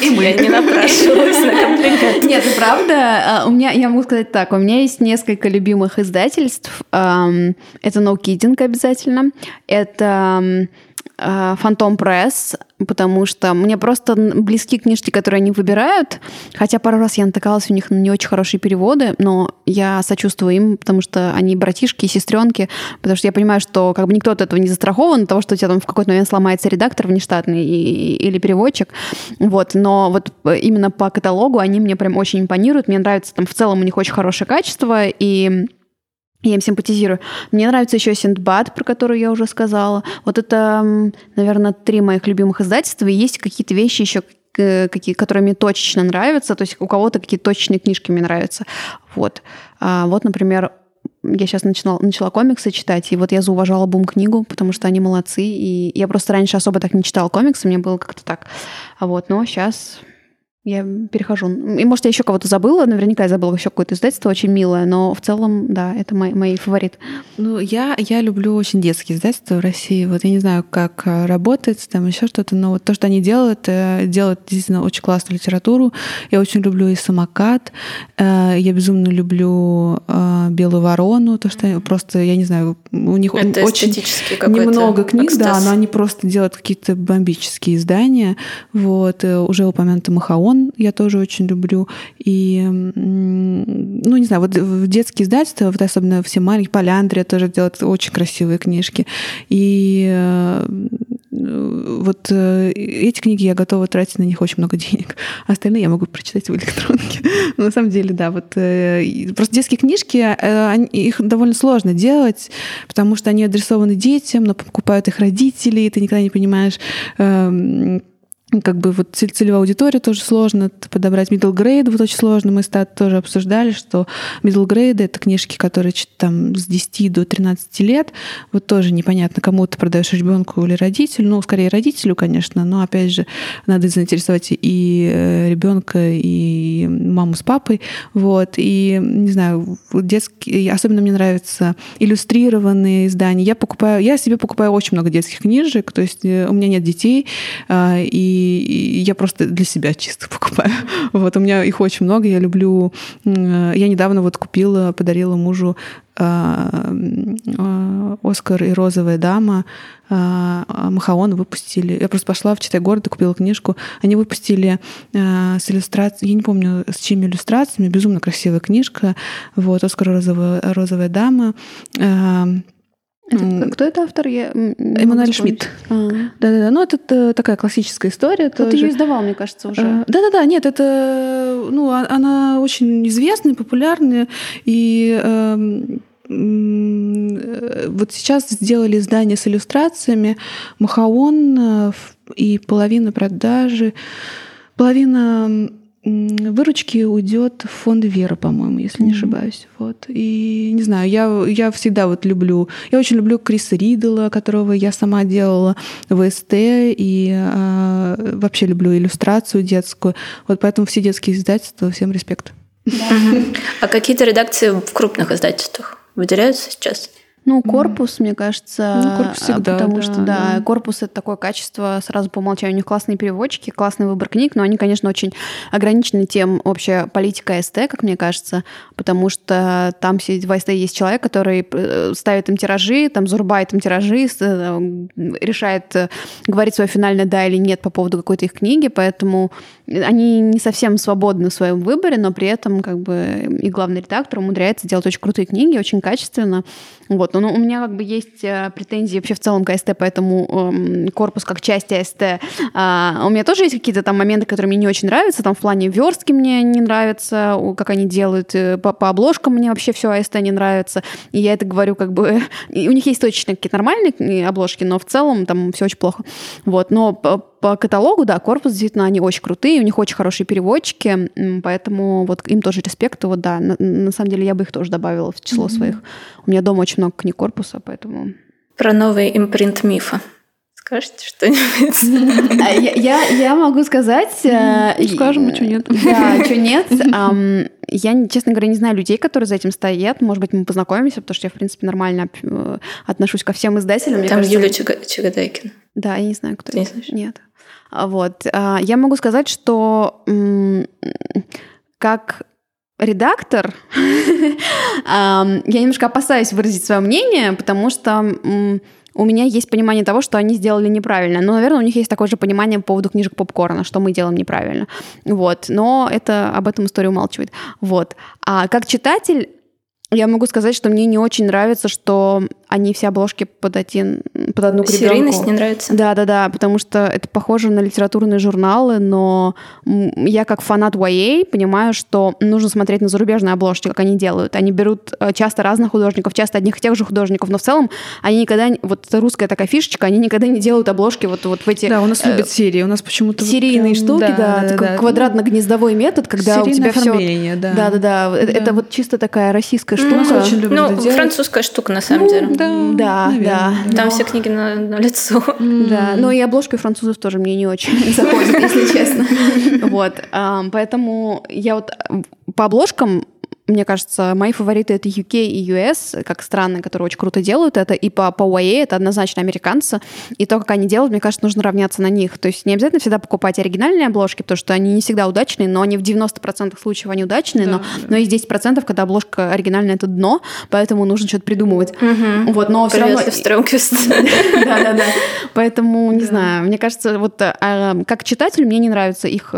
И мы. Я не напрашивалась на комплимент. Нет, это правда. А, у меня, я могу сказать так, у меня есть несколько любимых издательств. Это No Kidding обязательно. Это Фантом Пресс, потому что мне просто близки книжки, которые они выбирают, хотя пару раз я натыкалась у них на не очень хорошие переводы, но я сочувствую им, потому что они братишки и сестренки, потому что я понимаю, что как бы никто от этого не застрахован, того, что у тебя там в какой-то момент сломается редактор внештатный и, или переводчик, вот, но вот именно по каталогу они мне прям очень импонируют, мне нравится там в целом у них очень хорошее качество, и я им симпатизирую. Мне нравится еще Синдбад, про который я уже сказала. Вот это, наверное, три моих любимых издательства. И есть какие-то вещи еще, какие, которые мне точечно нравятся. То есть у кого-то какие-то точечные книжки мне нравятся. Вот. А, вот, например, я сейчас начала, начала комиксы читать, и вот я зауважала Бум-книгу, потому что они молодцы, и я просто раньше особо так не читала комиксы, мне было как-то так. А вот, но сейчас я перехожу. И, может, я еще кого-то забыла. Наверняка я забыла еще какое-то издательство очень милое, но в целом, да, это мой, мой фаворит. Ну, я, я люблю очень детские издательства в России. Вот я не знаю, как э, работает, там еще что-то, но вот то, что они делают, э, делают действительно очень классную литературу. Я очень люблю и «Самокат». Э, я безумно люблю «Белую ворону», то, что просто, я не знаю, у них это очень немного книг, экстаз. да, но они просто делают какие-то бомбические издания. Вот, уже упомянутый Махаон Сон я тоже очень люблю. И, ну, не знаю, вот в детские издательства, вот особенно все маленькие, Поляндрия тоже делают очень красивые книжки. И э, вот э, эти книги я готова тратить на них очень много денег. А остальные я могу прочитать в электронке. Но на самом деле, да, вот э, просто детские книжки, их довольно сложно делать, потому что они адресованы детям, но покупают их родители, и ты никогда не понимаешь, эм, как бы вот целевая аудитория тоже сложно подобрать. Middle grade вот очень сложно. Мы стат тоже обсуждали, что middle grade — это книжки, которые там с 10 до 13 лет. Вот тоже непонятно, кому ты продаешь ребенку или родителю. Ну, скорее родителю, конечно, но опять же, надо заинтересовать и э, ребенка, и маму с папой. Вот. И, не знаю, детские, особенно мне нравятся иллюстрированные издания. Я покупаю, я себе покупаю очень много детских книжек, то есть э, у меня нет детей, а, и и я просто для себя чисто покупаю. Вот у меня их очень много, я люблю. Я недавно вот купила, подарила мужу а, а, Оскар и розовая дама а, Махаон выпустили. Я просто пошла в Читай город и купила книжку. Они выпустили с иллюстрацией, я не помню, с чьими иллюстрациями, безумно красивая книжка. Вот, Оскар розовая, розовая дама. Это, кто это автор? Я Эммануэль Шмидт. А. Да-да-да. Ну, это такая классическая история. Кто-то ее издавал, мне кажется, уже. А, да-да-да. Нет, это... Ну, а, она очень известная, популярная. И эм, вот сейчас сделали издание с иллюстрациями. Махаон э, и половина продажи, половина выручки уйдет в фонд Вера, по-моему, если не ошибаюсь. Вот. И не знаю, я, я всегда вот люблю, я очень люблю Криса Ридла, которого я сама делала в СТ, и э, вообще люблю иллюстрацию детскую. Вот поэтому все детские издательства, всем респект. А какие-то редакции в крупных издательствах выделяются сейчас? Ну, корпус, мне кажется, ну, корпус всегда, потому да, что, да, да, корпус — это такое качество, сразу по умолчанию. У них классные переводчики, классный выбор книг, но они, конечно, очень ограничены тем общая политика СТ, как мне кажется, потому что там в СТ есть человек, который э, ставит им тиражи, там зарубает им тиражи, э, решает, э, говорить свое финальное «да» или «нет» по поводу какой-то их книги, поэтому они не совсем свободны в своем выборе, но при этом как бы и главный редактор умудряется делать очень крутые книги, очень качественно. Вот. Но у меня как бы есть э, претензии вообще в целом к АСТ, поэтому эм, корпус как часть АСТ. А, у меня тоже есть какие-то там моменты, которые мне не очень нравятся. Там в плане верстки мне не нравится, как они делают. Э, по, по обложкам мне вообще все АСТ не нравится. И я это говорю как бы... У них есть точно какие-то нормальные обложки, но в целом там все очень плохо. Вот. Но по каталогу, да, корпус действительно, они очень крутые, у них очень хорошие переводчики, поэтому вот им тоже респект. Вот да, на, на самом деле я бы их тоже добавила в число mm-hmm. своих. У меня дома очень много книг корпуса, поэтому... Про новый импринт мифа. Скажете что-нибудь? А, я, я могу сказать... Э, Скажем, а что нет. Да, что нет. Я, честно говоря, не знаю людей, которые за этим стоят. Может быть, мы познакомимся, потому что я, в принципе, нормально э, отношусь ко всем издателям. Там Юлия Чагадайкин. Да, я не знаю, кто это. Нет. Вот. А, я могу сказать, что как редактор, я немножко опасаюсь выразить свое мнение, потому что у меня есть понимание того, что они сделали неправильно. Но, наверное, у них есть такое же понимание по поводу книжек попкорна, что мы делаем неправильно. Вот. Но это об этом история умалчивает. Вот. А как читатель я могу сказать, что мне не очень нравится, что они все обложки под один, под одну гребенку. Серийность не нравится? Да, да, да, потому что это похоже на литературные журналы, но я как фанат YA понимаю, что нужно смотреть на зарубежные обложки, как они делают. Они берут э, часто разных художников, часто одних и тех же художников, но в целом они никогда, вот это русская такая фишечка, они никогда не делают обложки вот, вот в эти... Да, у нас э, любят серии, у нас почему-то... Серийные вот штуки, да, да, да, да квадратно-гнездовой метод, когда у тебя все... Да. да, да, да, да. Это вот чисто такая российская штука. Mm, очень ну, французская штука, на самом ну, деле. Да, да, да. Там но... все книги на, на лицо. Да, но и обложка французов тоже мне не очень заходит, если честно. Вот, поэтому я вот по обложкам мне кажется, мои фавориты это UK и US, как страны, которые очень круто делают это, и по, по YA это однозначно американцы, и то, как они делают, мне кажется, нужно равняться на них. То есть не обязательно всегда покупать оригинальные обложки, потому что они не всегда удачные, но они в 90% случаев они удачные, да, но, да. но есть 10%, когда обложка оригинальная это дно, поэтому нужно что-то придумывать. Угу. Вот, но все равно... Да-да-да. Поэтому, не знаю, мне кажется, вот а, как читатель мне не нравятся их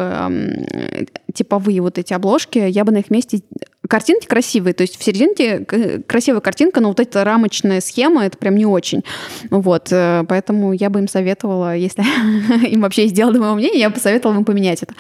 типовые вот эти обложки, я бы на их месте картинки красивые, то есть в серединке красивая картинка, но вот эта рамочная схема, это прям не очень. Вот, э, поэтому я бы им советовала, если им вообще есть дело до моего мнения, я бы посоветовала им поменять это.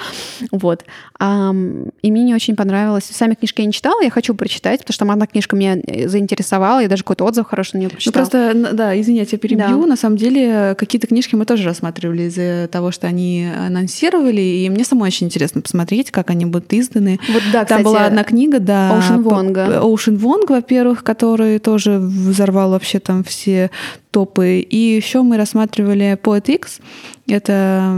Вот. И мне не очень понравилось. Сами книжки я не читала, я хочу прочитать, потому что одна книжка меня э, заинтересовала, и даже какой-то отзыв хороший на нее прочитала. Ну, просто, да, извини, я тебя перебью. Да. На самом деле, какие-то книжки мы тоже рассматривали из-за того, что они анонсировали, и мне самой очень интересно посмотреть, как они будут изданы. Вот, да, Там кстати, была одна книга, да, Оушен Вонга. Оушен Вонг, во-первых, который тоже взорвал вообще там все топы. И еще мы рассматривали Poet X, это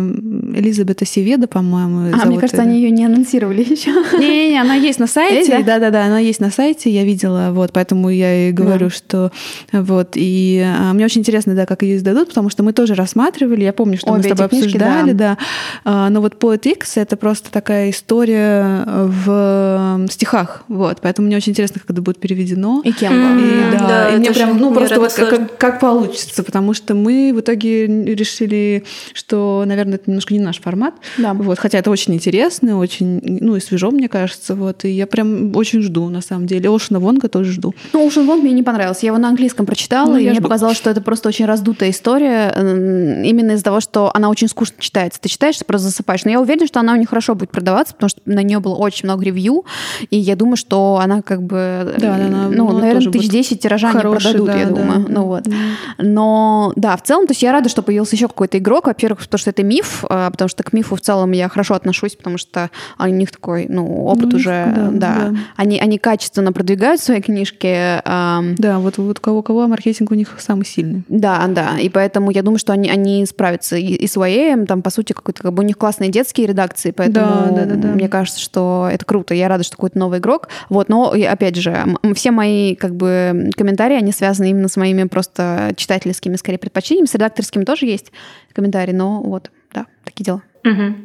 Элизабета Севеда, по-моему. А, мне кажется, они ее не анонсировали еще. Не-не, она есть на сайте. Да-да-да, она есть на сайте, я видела, вот, поэтому я и говорю, да. что вот. И а, мне очень интересно, да, как ее издадут, потому что мы тоже рассматривали, я помню, что Обе мы с тобой книжки, обсуждали, да. да. А, но вот Poet X — это просто такая история в стихах, вот, поэтому мне очень интересно, как это будет переведено. И кем? Mm-hmm. И, да, да, и мне прям, ну, просто вот как, как получится, потому что мы в итоге решили, что, наверное, это немножко не наш формат. Да. Вот, хотя это очень интересно, очень, ну, и свежо, мне кажется. Вот, и я прям очень жду, на самом деле. Оушена Вонга тоже жду. Ну, Оушен Вонг мне не понравился. Я его на английском прочитала, ну, и мне жду. показалось, что это просто очень раздутая история, именно из-за того, что она очень скучно читается. Ты читаешь, ты просто засыпаешь. Но я уверена, что она у них хорошо будет продаваться, потому что на нее было очень много ревью, и я думаю, что она как бы, да, она, ну, наверное, тысяч десять тиража не продадут, да, я думаю. Да, ну вот. Да. Но да, в целом, то есть я рада, что появился еще какой-то игрок. Во-первых, потому что это миф, а, потому что к мифу в целом я хорошо отношусь, потому что у них такой, ну, опыт ну, уже, да, да. да. Они, они качественно продвигают свои книжки. Да, вот, вот кого, кого маркетинг у них самый сильный. Да, да, и поэтому я думаю, что они, они справятся и, и с YA, там, по сути, какой-то, как бы у них классные детские редакции, поэтому да, да, да, да. мне кажется, что это круто. Я рада, что какой-то новый игрок. Вот, но, опять же, все мои, как бы, комментарии, они связаны именно с моими просто читательскими, скорее, предпочтениями. С редакторскими тоже есть комментарии, но вот, да, такие дела. Угу.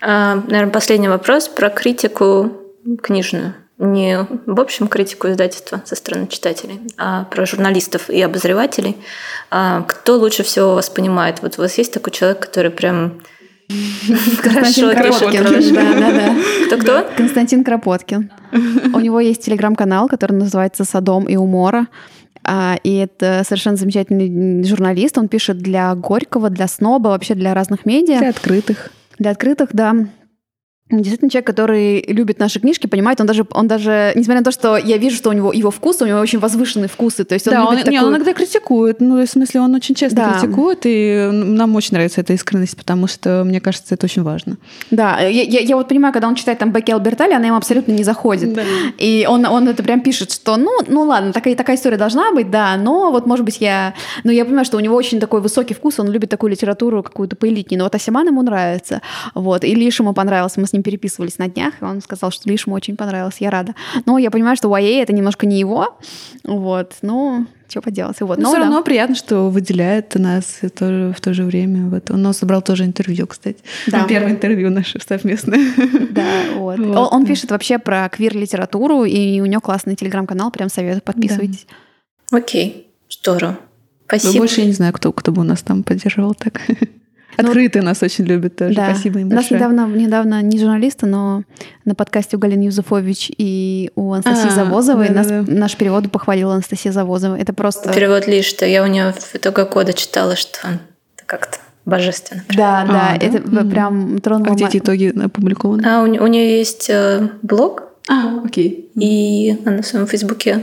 А, наверное, последний вопрос про критику книжную. Не в общем критику издательства со стороны читателей, а про журналистов и обозревателей. А кто лучше всего вас понимает? Вот у вас есть такой человек, который прям Хорошо Кропоткин. Да, да, да. Кто-кто? Константин Кропоткин. У него есть телеграм-канал, который называется «Садом и умора». А, и это совершенно замечательный журналист. Он пишет для Горького, для Сноба, вообще для разных медиа. Для открытых. Для открытых, да. Действительно, человек, который любит наши книжки, понимает, он даже, он даже, несмотря на то, что я вижу, что у него его вкус, у него очень возвышенные вкусы, то есть он да, он, такую... не, он иногда критикует, ну, в смысле, он очень часто да. критикует, и нам очень нравится эта искренность, потому что, мне кажется, это очень важно. Да, я, я, я вот понимаю, когда он читает там Бекки Албертали, она ему абсолютно не заходит, да. и он, он это прям пишет, что, ну, ну ладно, такая, такая история должна быть, да, но вот, может быть, я... Но я понимаю, что у него очень такой высокий вкус, он любит такую литературу какую-то поэлитнее, но вот Асиман ему нравится, вот, и Лиш ему понравился, мы ним переписывались на днях, и он сказал, что лишь ему очень понравилось, я рада. Но я понимаю, что YA это немножко не его, вот, ну, что поделать. Вот. Но, Но все да. равно приятно, что выделяет нас тоже в то же время. Вот. Он нас собрал тоже интервью, кстати. Да. Первое интервью наше совместное. Да, вот. вот он, он пишет вообще про квир-литературу, и у него классный телеграм-канал, прям советую, подписывайтесь. Да. Окей, здорово. Спасибо. Но больше я не знаю, кто, кто бы у нас там поддерживал так. Ну, Открытые ну, нас очень любят тоже. Да. Спасибо им большое. Нас недавно, недавно не журналисты, но на подкасте у Галины Юзефович и у Анастасии а, Завозовой да, нас, да, да. наш перевод похвалила Анастасия Завозова. Это просто... Перевод лишь, что я у нее в итоге года читала, что как-то божественно. Да, а, да, да, это mm. прям тронуло... А где эти итоги опубликованы? А у, у нее есть э, блог, а, окей. И она в своем фейсбуке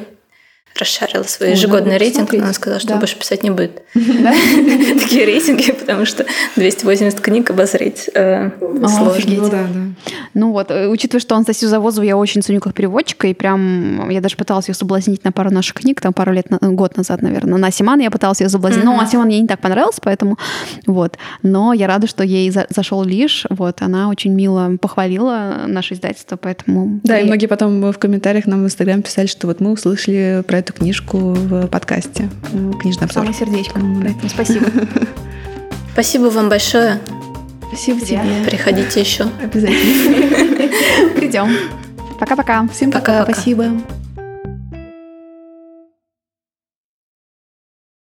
расшарила свой ежегодный рейтинг, но она сказала, что да. больше писать не будет. Такие рейтинги, потому что 280 книг обозреть э, сложно. Ну, да, да. ну вот, э, учитывая, что Анастасию Завозову я очень ценю как переводчика, и прям я даже пыталась ее соблазнить на пару наших книг, там пару лет, год назад, наверное. На Симан я пыталась ее соблазнить, но Симан мне не так понравился, поэтому вот. Но я рада, что ей зашел лишь, вот, она очень мило похвалила наше издательство, поэтому... Да, и многие потом в комментариях нам в Инстаграм писали, что вот мы услышали про эту книжку в подкасте. Книжный обзор. Самое сердечко. Спасибо. Спасибо вам большое. Спасибо тебе. Приходите еще. Обязательно. Придем. Пока-пока. Всем пока. Спасибо.